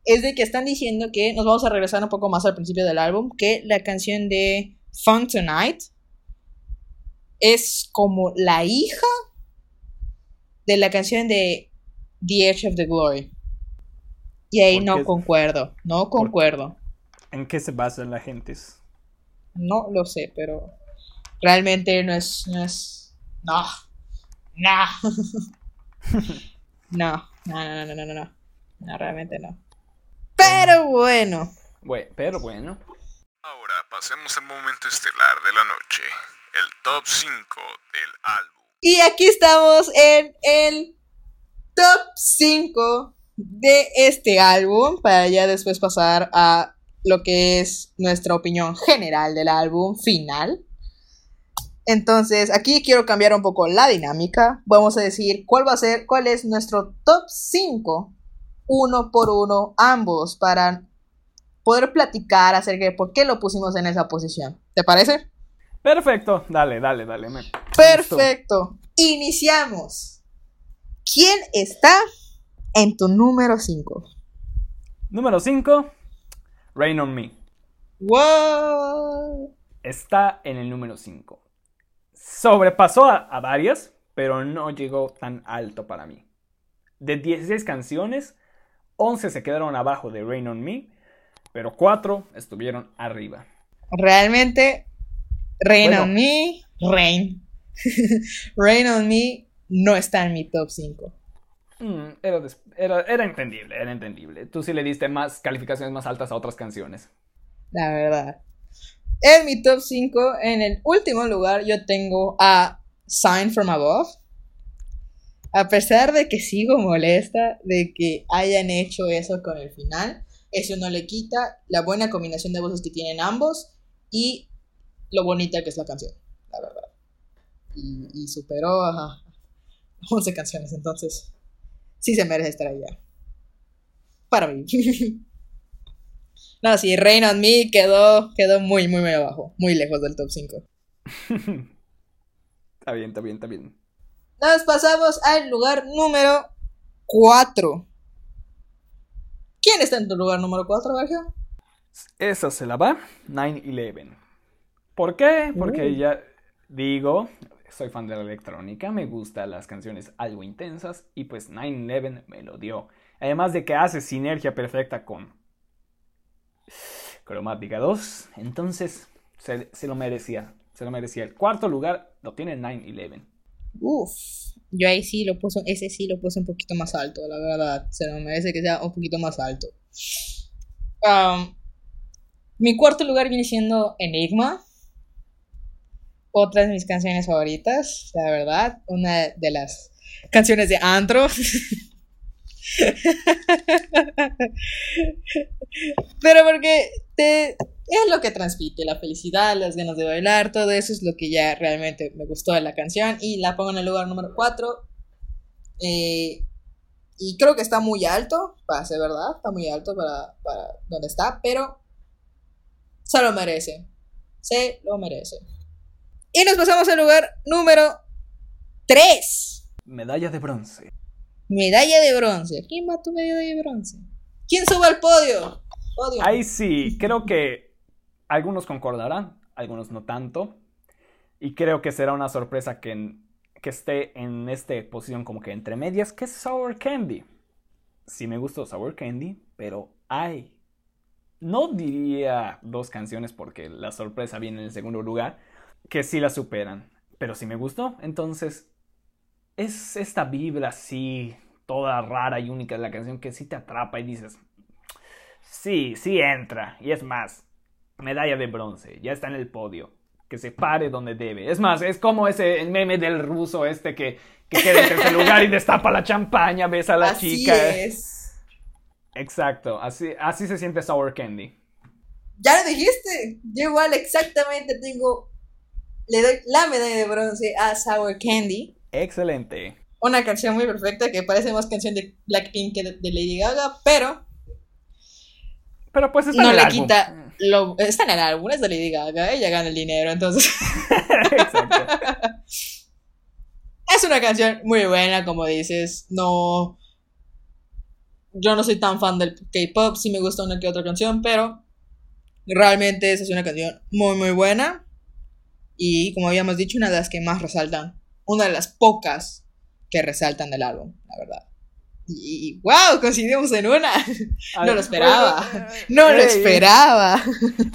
S1: es de que están diciendo que, nos vamos a regresar un poco más al principio del álbum, que la canción de Fun Tonight es como la hija de la canción de The Edge of the Glory. Y ahí no concuerdo, no concuerdo.
S2: ¿En qué se basan las gentes?
S1: No lo sé, pero realmente no es. No. Es, no. [LAUGHS] No. no. No, no, no, no, no, no. realmente no. Pero bueno.
S2: bueno pero bueno.
S3: Ahora pasemos al momento estelar de la noche. El top 5 del álbum
S1: y aquí estamos en el top 5 de este álbum, para ya después pasar a lo que es nuestra opinión general del álbum final. Entonces, aquí quiero cambiar un poco la dinámica. Vamos a decir cuál va a ser, cuál es nuestro top 5, uno por uno, ambos, para poder platicar acerca de por qué lo pusimos en esa posición. ¿Te parece?
S2: Perfecto, dale, dale, dale. me-
S1: Perfecto. Iniciamos. ¿Quién está en tu número 5?
S2: Número 5, Rain on Me.
S1: ¡Wow!
S2: Está en el número 5. Sobrepasó a, a varias, pero no llegó tan alto para mí. De 16 canciones, 11 se quedaron abajo de Rain on Me, pero 4 estuvieron arriba.
S1: Realmente, Rain
S2: Bueno.
S1: on Me, Rain. [LAUGHS] Rain on Me no está en mi top 5.
S2: Mm, era, era, era entendible, era entendible. Tú sí le diste más calificaciones más altas a otras canciones.
S1: La verdad. En mi top 5, en el último lugar, yo tengo a Sign from Above. A pesar de que sigo molesta de que hayan hecho eso con el final, eso no le quita la buena combinación de voces que tienen ambos y lo bonita que es la canción, la verdad. Y, y superó a 11 canciones, entonces sí se merece estar allá. Para mí. [LAUGHS] No, sí, Rain on Me quedó, quedó muy, muy, muy abajo. Muy lejos del top 5. [LAUGHS]
S2: Está bien, está bien, está bien.
S1: Nos pasamos al lugar número 4. ¿Quién está en tu lugar número 4, Sergio?
S2: Esa se la va 9-11. ¿Por qué? Porque
S1: Uh.
S2: ya digo, soy fan de la electrónica, me gustan las canciones algo intensas y pues 9-11 me lo dio. Además de que hace sinergia perfecta con Cromática 2, entonces se, se lo merecía, se lo merecía. El cuarto lugar lo tiene 9-11.
S1: Uf. Yo ahí sí lo puse, ese sí lo puse un poquito más alto, la verdad. Se lo merece que sea un poquito más alto. Um, mi cuarto lugar viene siendo Enigma. Otra de mis canciones favoritas, la verdad. Una de las canciones de Antro. [LAUGHS] Pero porque es lo que transmite, la felicidad, las ganas de bailar, todo eso es lo que ya realmente me gustó de la canción y la pongo en el lugar número 4. y creo que está muy alto, para ser verdad, está muy alto para, para donde está, pero se lo merece, se lo merece. Y nos pasamos al lugar número 3.
S2: Medalla de bronce.
S1: Medalla de bronce. ¿Quién va a tu medalla de bronce? ¿Quién sube al podio? Podio.
S2: Ahí sí, creo que algunos concordarán, algunos no tanto. Y creo que será una sorpresa que, que esté en esta posición como que entre medias, que es Sour Candy. Sí me gustó Sour Candy, pero hay. No diría dos canciones porque la sorpresa viene en el segundo lugar, que sí la superan. Pero sí me gustó, entonces es esta vibra así, toda rara y única de la canción que sí te atrapa y dices, Sí, sí entra. Y es más, medalla de bronce. Ya está en el podio. Que se pare donde debe. Es más, es como ese meme del ruso este que, que queda en tercer lugar y destapa la champaña, besa a la
S1: Así
S2: chica.
S1: es.
S2: Exacto, así, así se siente Sour Candy.
S1: Ya lo dijiste. Yo igual exactamente tengo. Le doy la medalla de bronce a Sour Candy.
S2: Excelente.
S1: Una canción muy perfecta que parece más canción de Blackpink que de, Lady Gaga, pero
S2: Pero pues está
S1: no
S2: en el
S1: le
S2: álbum.
S1: quita. Lo, está en el álbum, es de Lady Gaga, ella gana el dinero, entonces. [LAUGHS]
S2: Exacto.
S1: Es una canción muy buena, como dices. No. Yo no soy tan fan del K-pop, sí me gusta una que otra canción, pero realmente esa es una canción muy, muy buena. Y como habíamos dicho, una de las que más resaltan. Una de las pocas que resaltan del álbum, la verdad. Y, wow, coincidimos en una. [LAUGHS] [LAUGHS] No lo esperaba. No lo esperaba.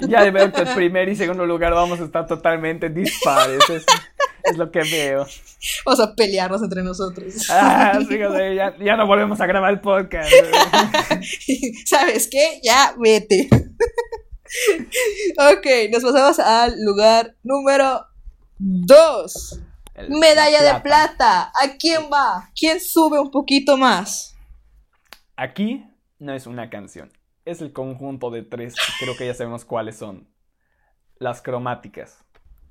S2: Ya veo que el primer y segundo lugar vamos a estar totalmente dispares. Es, es lo que veo.
S1: Vamos a pelearnos entre nosotros.
S2: Ah, sí, [LAUGHS] ya, ya no volvemos a grabar el podcast.
S1: ¿Sabes qué? Ya vete. Ok, nos pasamos al lugar número 2.
S2: El-
S1: Medalla
S2: la
S1: de plata. ¿A quién va? ¿Quién sube un poquito más?
S2: Aquí no es una canción, es el conjunto de tres. Creo que ya sabemos cuáles son. Las cromáticas.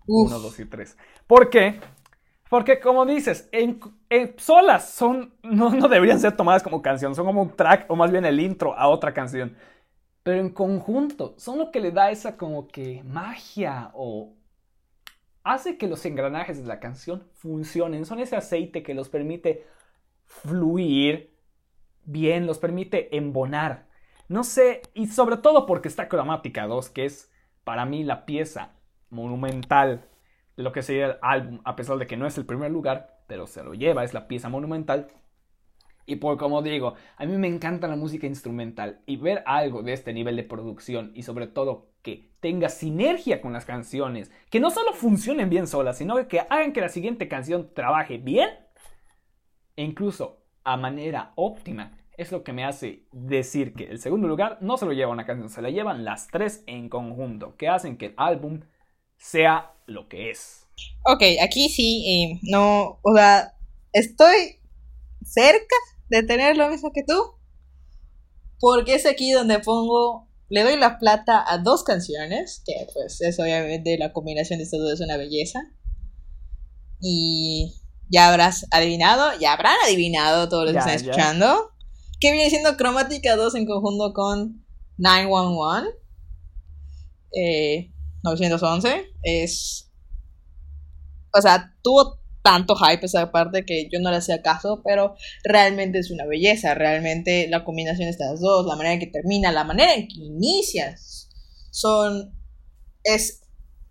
S1: Uf,
S2: Uno, dos y tres. ¿Por qué? Porque como dices, en, en solas son, no, no deberían ser tomadas como canción, son como un track o más bien el intro a otra canción. Pero en conjunto son lo que le da esa como que magia o hace que los engranajes de la canción funcionen, son ese aceite que los permite fluir bien, los permite embonar. No sé, y sobre todo porque está Cromática 2, que es para mí la pieza monumental de lo que sería el álbum, a pesar de que no es el primer lugar, pero se lo lleva, es la pieza monumental. Y por como digo, a mí me encanta la música instrumental y ver algo de este nivel de producción y sobre todo que tenga sinergia con las canciones, que no solo funcionen bien solas, sino que hagan que la siguiente canción trabaje bien e incluso a manera óptima, es lo que me hace decir que el segundo lugar no se lo lleva una canción, se la llevan las tres en conjunto, que hacen que el álbum sea lo que es.
S1: Ok, aquí sí, eh, no, o sea, estoy cerca de tener lo mismo que tú, porque es aquí donde pongo, le doy la plata a dos canciones, que pues es obviamente la combinación de estas dos es una belleza, y ya habrás adivinado, ya habrán adivinado todos los que están escuchando, que viene siendo Cromática 2 en conjunto con 911. Eh, 911 es. O sea, tuvo tanto hype esa parte que yo no le hacía caso, pero realmente es una belleza. Realmente la combinación de estas dos, la manera en que termina, la manera en que inicias, son. Es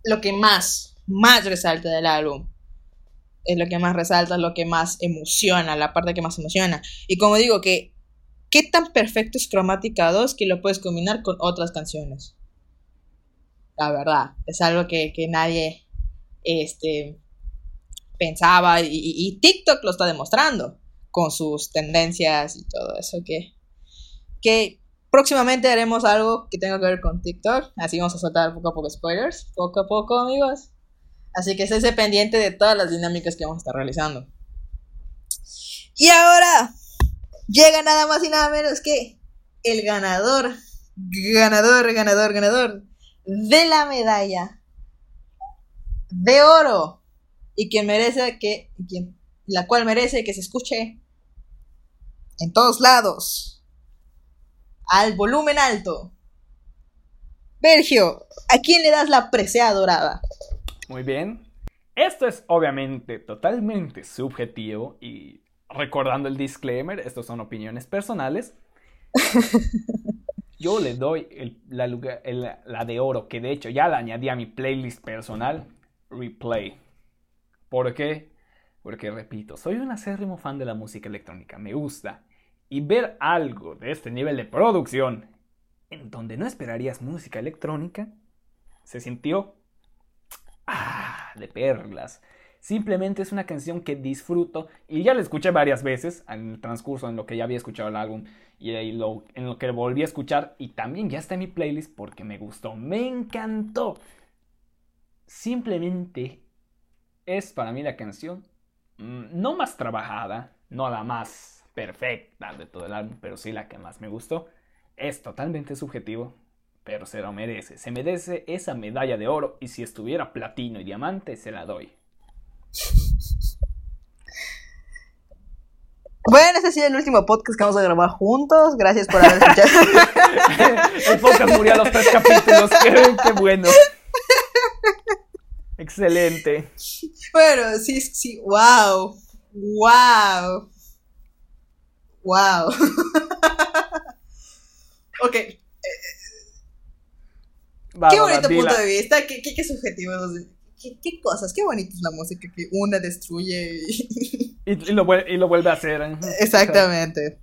S1: lo que más, más resalta del álbum. Es lo que más resalta, es lo que más emociona, la parte que más emociona. Y como digo, que qué tan perfecto es Cromática 2 que lo puedes combinar con otras canciones. La verdad, es algo que, nadie este, pensaba y, TikTok lo está demostrando con sus tendencias y todo eso que, que próximamente haremos algo que tenga que ver con TikTok, así vamos a soltar poco a poco spoilers, poco a poco amigos. Así que esté pendiente de todas las dinámicas que vamos a estar realizando. Y ahora, llega nada más y nada menos que el ganador, ganador, ganador, ganador de la medalla de oro y quien merece que, quien, la cual merece que se escuche en todos lados, al volumen alto. Bergio, ¿a quién le das la presea dorada?
S2: Muy bien. Esto es obviamente totalmente subjetivo y recordando el disclaimer, estos son opiniones personales. [LAUGHS] Yo le doy la, la, de oro, que de hecho ya la añadí a mi playlist personal, Replay. ¿Por qué? Porque, repito, soy un acérrimo fan de la música electrónica, me gusta. Y ver algo de este nivel de producción, en donde no esperarías música electrónica, se sintió... ¡Ah! De perlas. Simplemente es una canción que disfruto y ya la escuché varias veces en el transcurso en lo que ya había escuchado el álbum y en lo que volví a escuchar y también ya está en mi playlist porque me gustó, me encantó. Simplemente es para mí la canción mm, no más trabajada, no la más perfecta de todo el álbum, pero sí la que más me gustó. Es totalmente subjetivo, pero se lo merece. Se merece esa medalla de oro y si estuviera platino y diamante se la doy.
S1: Bueno, este ha sido el último podcast que vamos a grabar juntos. Gracias por haber escuchado. [LAUGHS]
S2: el podcast murió a los tres capítulos. [LAUGHS] Qué, bueno. Excelente.
S1: Bueno, sí, sí. Wow. Wow. Wow. [LAUGHS] ok. qué bonito punto de vista. Qué, qué, qué subjetivo qué, cosas, qué bonita es la música que una destruye
S2: y, [LAUGHS] y, lo, vuelve a hacer.
S1: Exactamente.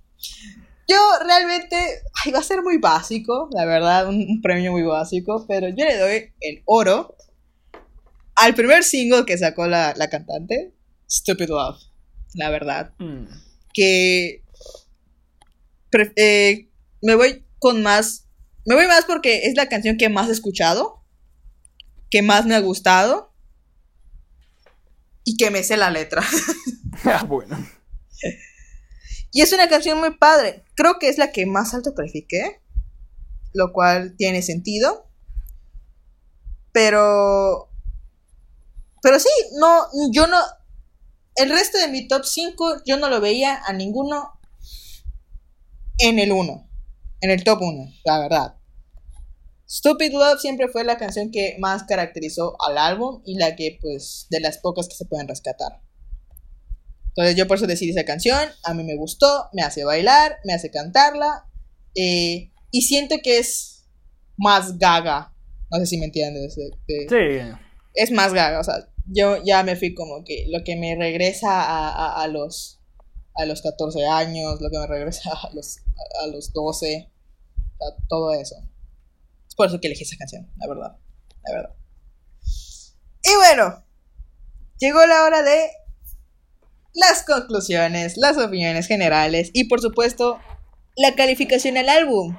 S1: Yo realmente, ay, va a ser muy básico, la verdad, un, premio muy básico, pero yo le doy el oro al primer single que sacó la, cantante, Stupid Love, la verdad. Mm. Que eh, me voy con más, me voy más porque es la canción que más he escuchado que más me ha gustado y que me sé la letra. [LAUGHS]
S2: ah, bueno.
S1: Y es una canción muy padre. Creo que es la que más alto califiqué, lo cual tiene sentido. Pero pero sí, no yo no el resto de mi top 5 yo no lo veía a ninguno en el 1, en el top 1, la verdad. Stupid Love siempre fue la canción que más caracterizó al álbum y la que, pues, de las pocas que se pueden rescatar. Entonces yo por eso decidí esa canción, a mí me gustó, me hace bailar, me hace cantarla, eh, y siento que es más gaga, no sé si me entiendes. de- de-
S2: Sí.
S1: es más gaga, o sea, yo ya me fui como que lo que me regresa a, a- los a los 14 años, lo que me regresa [LAUGHS] a los, a, los 12, o sea, todo eso. Es por eso que elegí esa canción, la verdad, la verdad. Y bueno, llegó la hora de las conclusiones, las opiniones generales y por supuesto la calificación al álbum.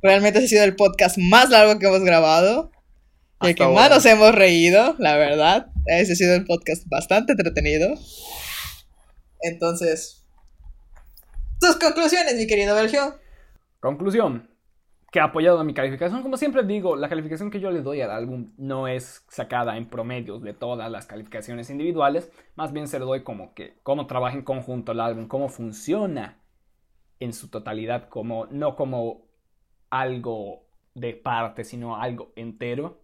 S1: Realmente ha sido el podcast más largo que hemos grabado.
S2: Hasta
S1: que más nos hemos reído, la verdad. Ese ha sido un podcast bastante entretenido. Entonces, tus conclusiones, mi querido Sergio.
S2: Conclusión. Que apoyado a mi calificación. Como siempre digo, la calificación que yo le doy al álbum no es sacada en promedios de todas las calificaciones individuales. Más bien se lo doy como que cómo trabaja en conjunto el álbum, cómo funciona en su totalidad, como, no como algo de parte, sino algo entero.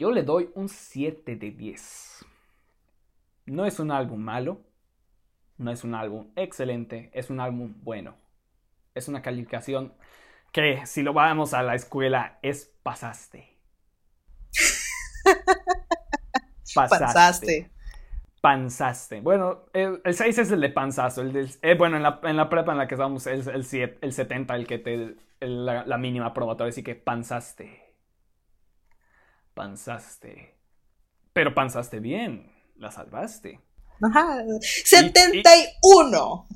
S2: Yo le doy un 7 de 10. No es un álbum malo. No es un álbum excelente. Es un álbum bueno. Es una calificación que si lo vamos a la escuela es pasaste. [LAUGHS]
S1: Pasaste.
S2: Panzaste. Bueno, el, el 6 es el de panzazo. El del- eh, bueno, en la, en la prepa en la que estamos es el, 7, el 70 el que te. el- la, la mínima probatoria. Así que panzaste. Panzaste. Pero panzaste bien. La salvaste.
S1: Ajá. 71.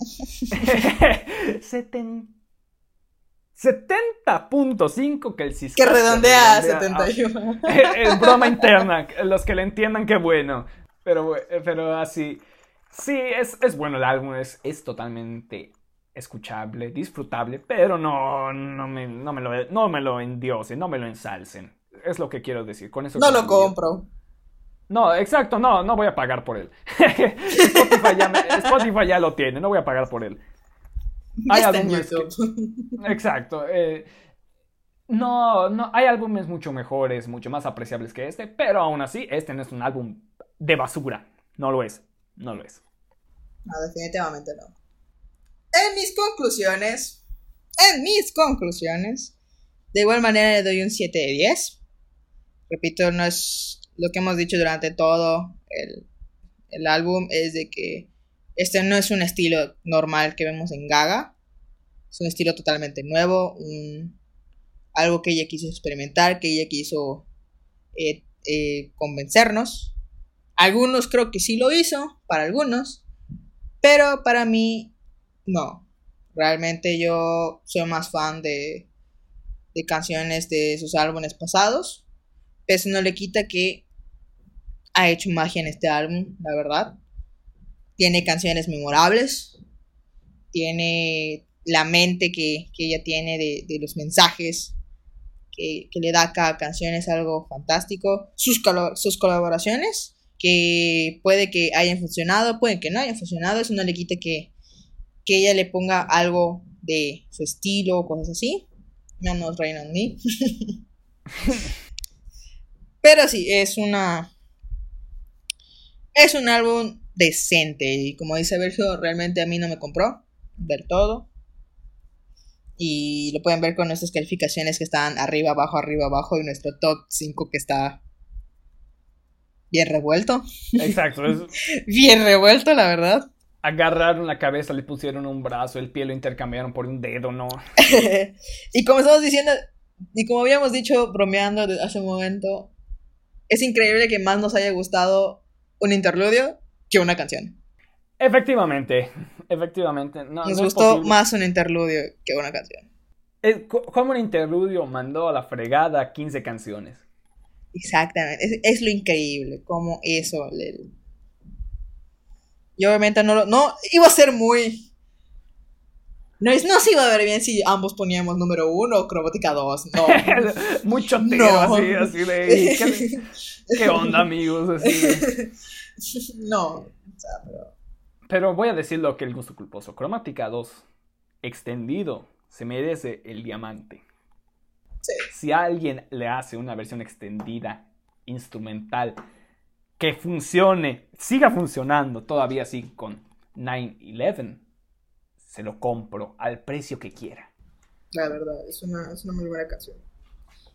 S2: Seten- 70.5 que el
S1: Que
S2: Ciscasca
S1: redondea a
S2: redondea a-
S1: 71.
S2: es broma interna. Los que le entiendan, qué bueno. Pero, pero así. Sí, es, es bueno el álbum. Es, es totalmente escuchable, disfrutable. Pero no, no, me, no, me lo, no me lo endiosen, no me lo ensalcen. Es lo que quiero decir. Con eso
S1: No lo compro.
S2: No, exacto, no, no voy a pagar por él. [LAUGHS] Spotify, ya me- Spotify ya lo tiene, no voy a pagar por él. Hay
S1: Está
S2: álbumes que-. Exacto. eh, no, no, hay álbumes mucho mejores, mucho más apreciables que este, pero aún así, este no es un álbum de basura. No lo es. No lo es.
S1: No, definitivamente no. En mis conclusiones, en mis conclusiones, de igual manera le doy un 7 de 10. Repito, no es lo que hemos dicho durante todo el, el álbum, es de que este no es un estilo normal que vemos en Gaga. Es un estilo totalmente nuevo, un- algo que ella quiso experimentar, que ella quiso eh, eh, convencernos. Algunos creo que sí lo hizo, para algunos. Pero para mí, no. Realmente yo soy más fan de, de canciones de sus álbumes pasados. Eso no le quita que ha hecho magia en este álbum, la verdad. Tiene canciones memorables. Tiene la mente que, que ella tiene de, de los mensajes que, que le da a cada canción. Es algo fantástico. Sus, sus colaboraciones que puede que hayan funcionado, puede que no hayan funcionado, eso no le quita que, que ella le ponga algo de su estilo cosas así. Menos Rain on Me. [LAUGHS] Pero sí, es una. Es un álbum decente. Y como dice Sergio, realmente a mí no me compró del todo. Y lo pueden ver con nuestras calificaciones que están arriba, abajo, arriba, abajo. Y nuestro top 5 que está bien revuelto.
S2: Exacto. es- [LAUGHS]
S1: Bien revuelto, la verdad.
S2: agarraron la cabeza, le pusieron un brazo, el pie lo intercambiaron por un dedo, ¿no? [LAUGHS]
S1: y como estamos diciendo, y como habíamos dicho bromeando hace un momento, es increíble que más nos haya gustado un interludio que una canción.
S2: Efectivamente. Efectivamente. No,
S1: Nos
S2: no
S1: gustó más un interludio que una canción.
S2: Como un interludio mandó a la fregada 15 canciones.
S1: Exactamente, es, es lo increíble, como eso. le- Y obviamente no lo- no iba a ser muy. No, es- no se iba a ver bien si ambos poníamos número uno o cromática 2. No. [LAUGHS]
S2: Mucho teo,
S1: No.
S2: así, así de. ¿qué, [LAUGHS] qué onda, amigos? Así de- [LAUGHS]
S1: no. O sea, pero-
S2: Pero voy a decir lo que el gusto culposo. Cromática 2, extendido, se merece el diamante. Si alguien le hace una versión extendida, instrumental, que funcione, siga funcionando todavía así con 9-11, se lo compro al precio que quiera.
S1: La verdad, es una, es una muy buena canción.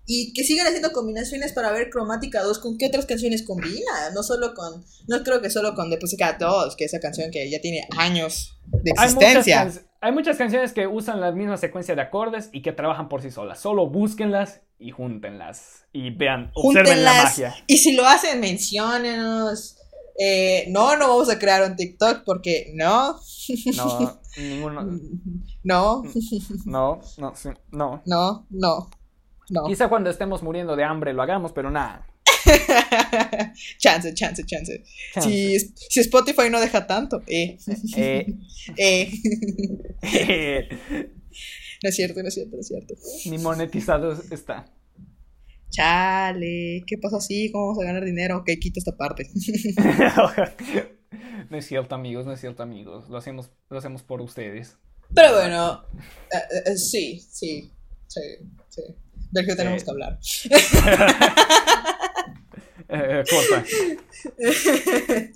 S1: Y que sigan haciendo combinaciones para ver Cromática 2 con qué otras canciones combina. No solo con. No creo que solo con The Pussycat 2, que esa canción que ya tiene años de existencia.
S2: Hay muchas, hay muchas, canciones que usan la misma secuencia de acordes y que trabajan por sí solas. Solo búsquenlas y júntenlas. Y vean, observen la magia.
S1: Y si lo hacen, menciónenos. Eh, no, no vamos a crear un TikTok porque no.
S2: No, [LAUGHS] ninguno.
S1: No.
S2: No, no, sí, no.
S1: No, no.
S2: Quizá cuando estemos muriendo de hambre lo hagamos, pero nada. [LAUGHS]
S1: chance, chance, chance. Si, Spotify no deja tanto. Eh. Eh. [LAUGHS] [LAUGHS] eh. no es cierto, no es cierto, no es cierto.
S2: Ni monetizado está.
S1: Chale, ¿qué pasa así? ¿Cómo vamos a ganar dinero? Ok, quita esta parte.
S2: No es cierto, amigos, no es cierto, amigos. Lo hacemos, lo hacemos por ustedes.
S1: Pero bueno, eh, sí, sí, sí, sí. Del que tenemos que hablar. [LAUGHS]
S2: eh, [LAUGHS]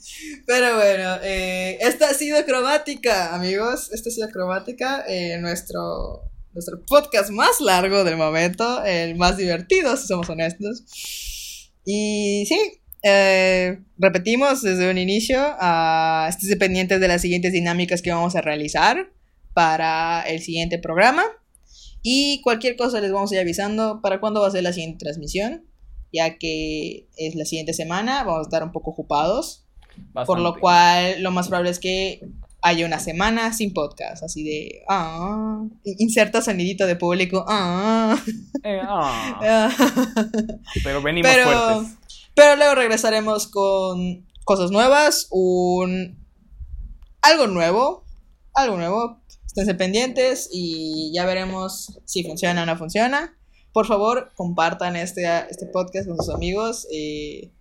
S1: Pero bueno, eh, esta ha sido cromática, amigos. Esta ha sido cromática. Eh, nuestro, nuestro podcast más largo del momento. El más divertido, si somos honestos. Y sí, eh, repetimos desde un inicio. Uh, estés pendientes de las siguientes dinámicas que vamos a realizar para el siguiente programa. Y cualquier cosa les vamos a ir avisando para cuándo va a ser la siguiente transmisión, ya que es la siguiente semana, vamos a estar un poco ocupados. Por lo cual, lo más probable es que haya una semana sin podcast, así de, ah, inserta sonidito de público, ah.
S2: Eh, ah. [LAUGHS] pero venimos fuertes.
S1: Pero luego regresaremos con cosas nuevas, un algo nuevo, algo nuevo, Esténse pendientes y ya veremos si funciona o no funciona. Por favor, compartan este, este podcast con sus amigos. Eh,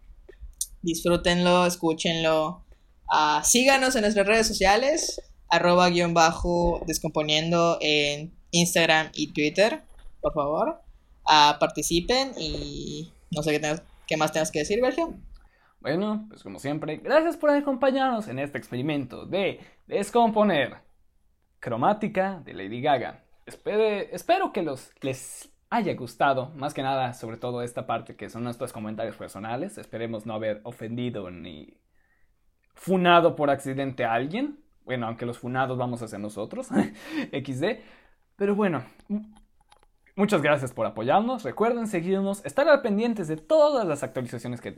S1: disfrútenlo, escúchenlo. Uh, síganos en nuestras redes sociales. Arroba guion bajo descomponiendo en Instagram y Twitter. Por favor. Uh, participen y no sé qué, qué más tengas que decir, Sergio.
S2: Bueno, pues como siempre, gracias por acompañarnos en este experimento de descomponer cromática de Lady Gaga. espero que los, les haya gustado, más que nada, sobre todo esta parte que son nuestros comentarios personales. Esperemos no haber ofendido ni funado por accidente a alguien. Bueno, aunque los funados vamos a ser nosotros, [LAUGHS] XD. Pero bueno, muchas gracias por apoyarnos. Recuerden seguirnos, estar al pendientes de todas las actualizaciones que,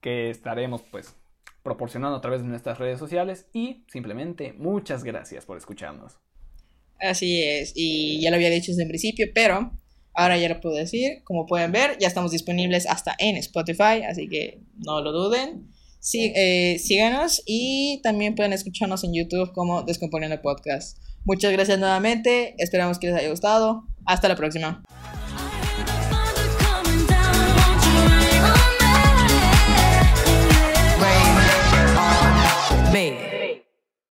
S2: que estaremos pues proporcionando a través de nuestras redes sociales y simplemente muchas gracias por escucharnos.
S1: Así es, y ya lo había dicho desde el principio, pero ahora ya lo puedo decir. Como pueden ver, ya estamos disponibles hasta en Spotify, así que no lo duden. Sí, eh, síganos y también pueden escucharnos en YouTube como Descomponiendo Podcast. Muchas gracias nuevamente, esperamos que les haya gustado. Hasta la próxima.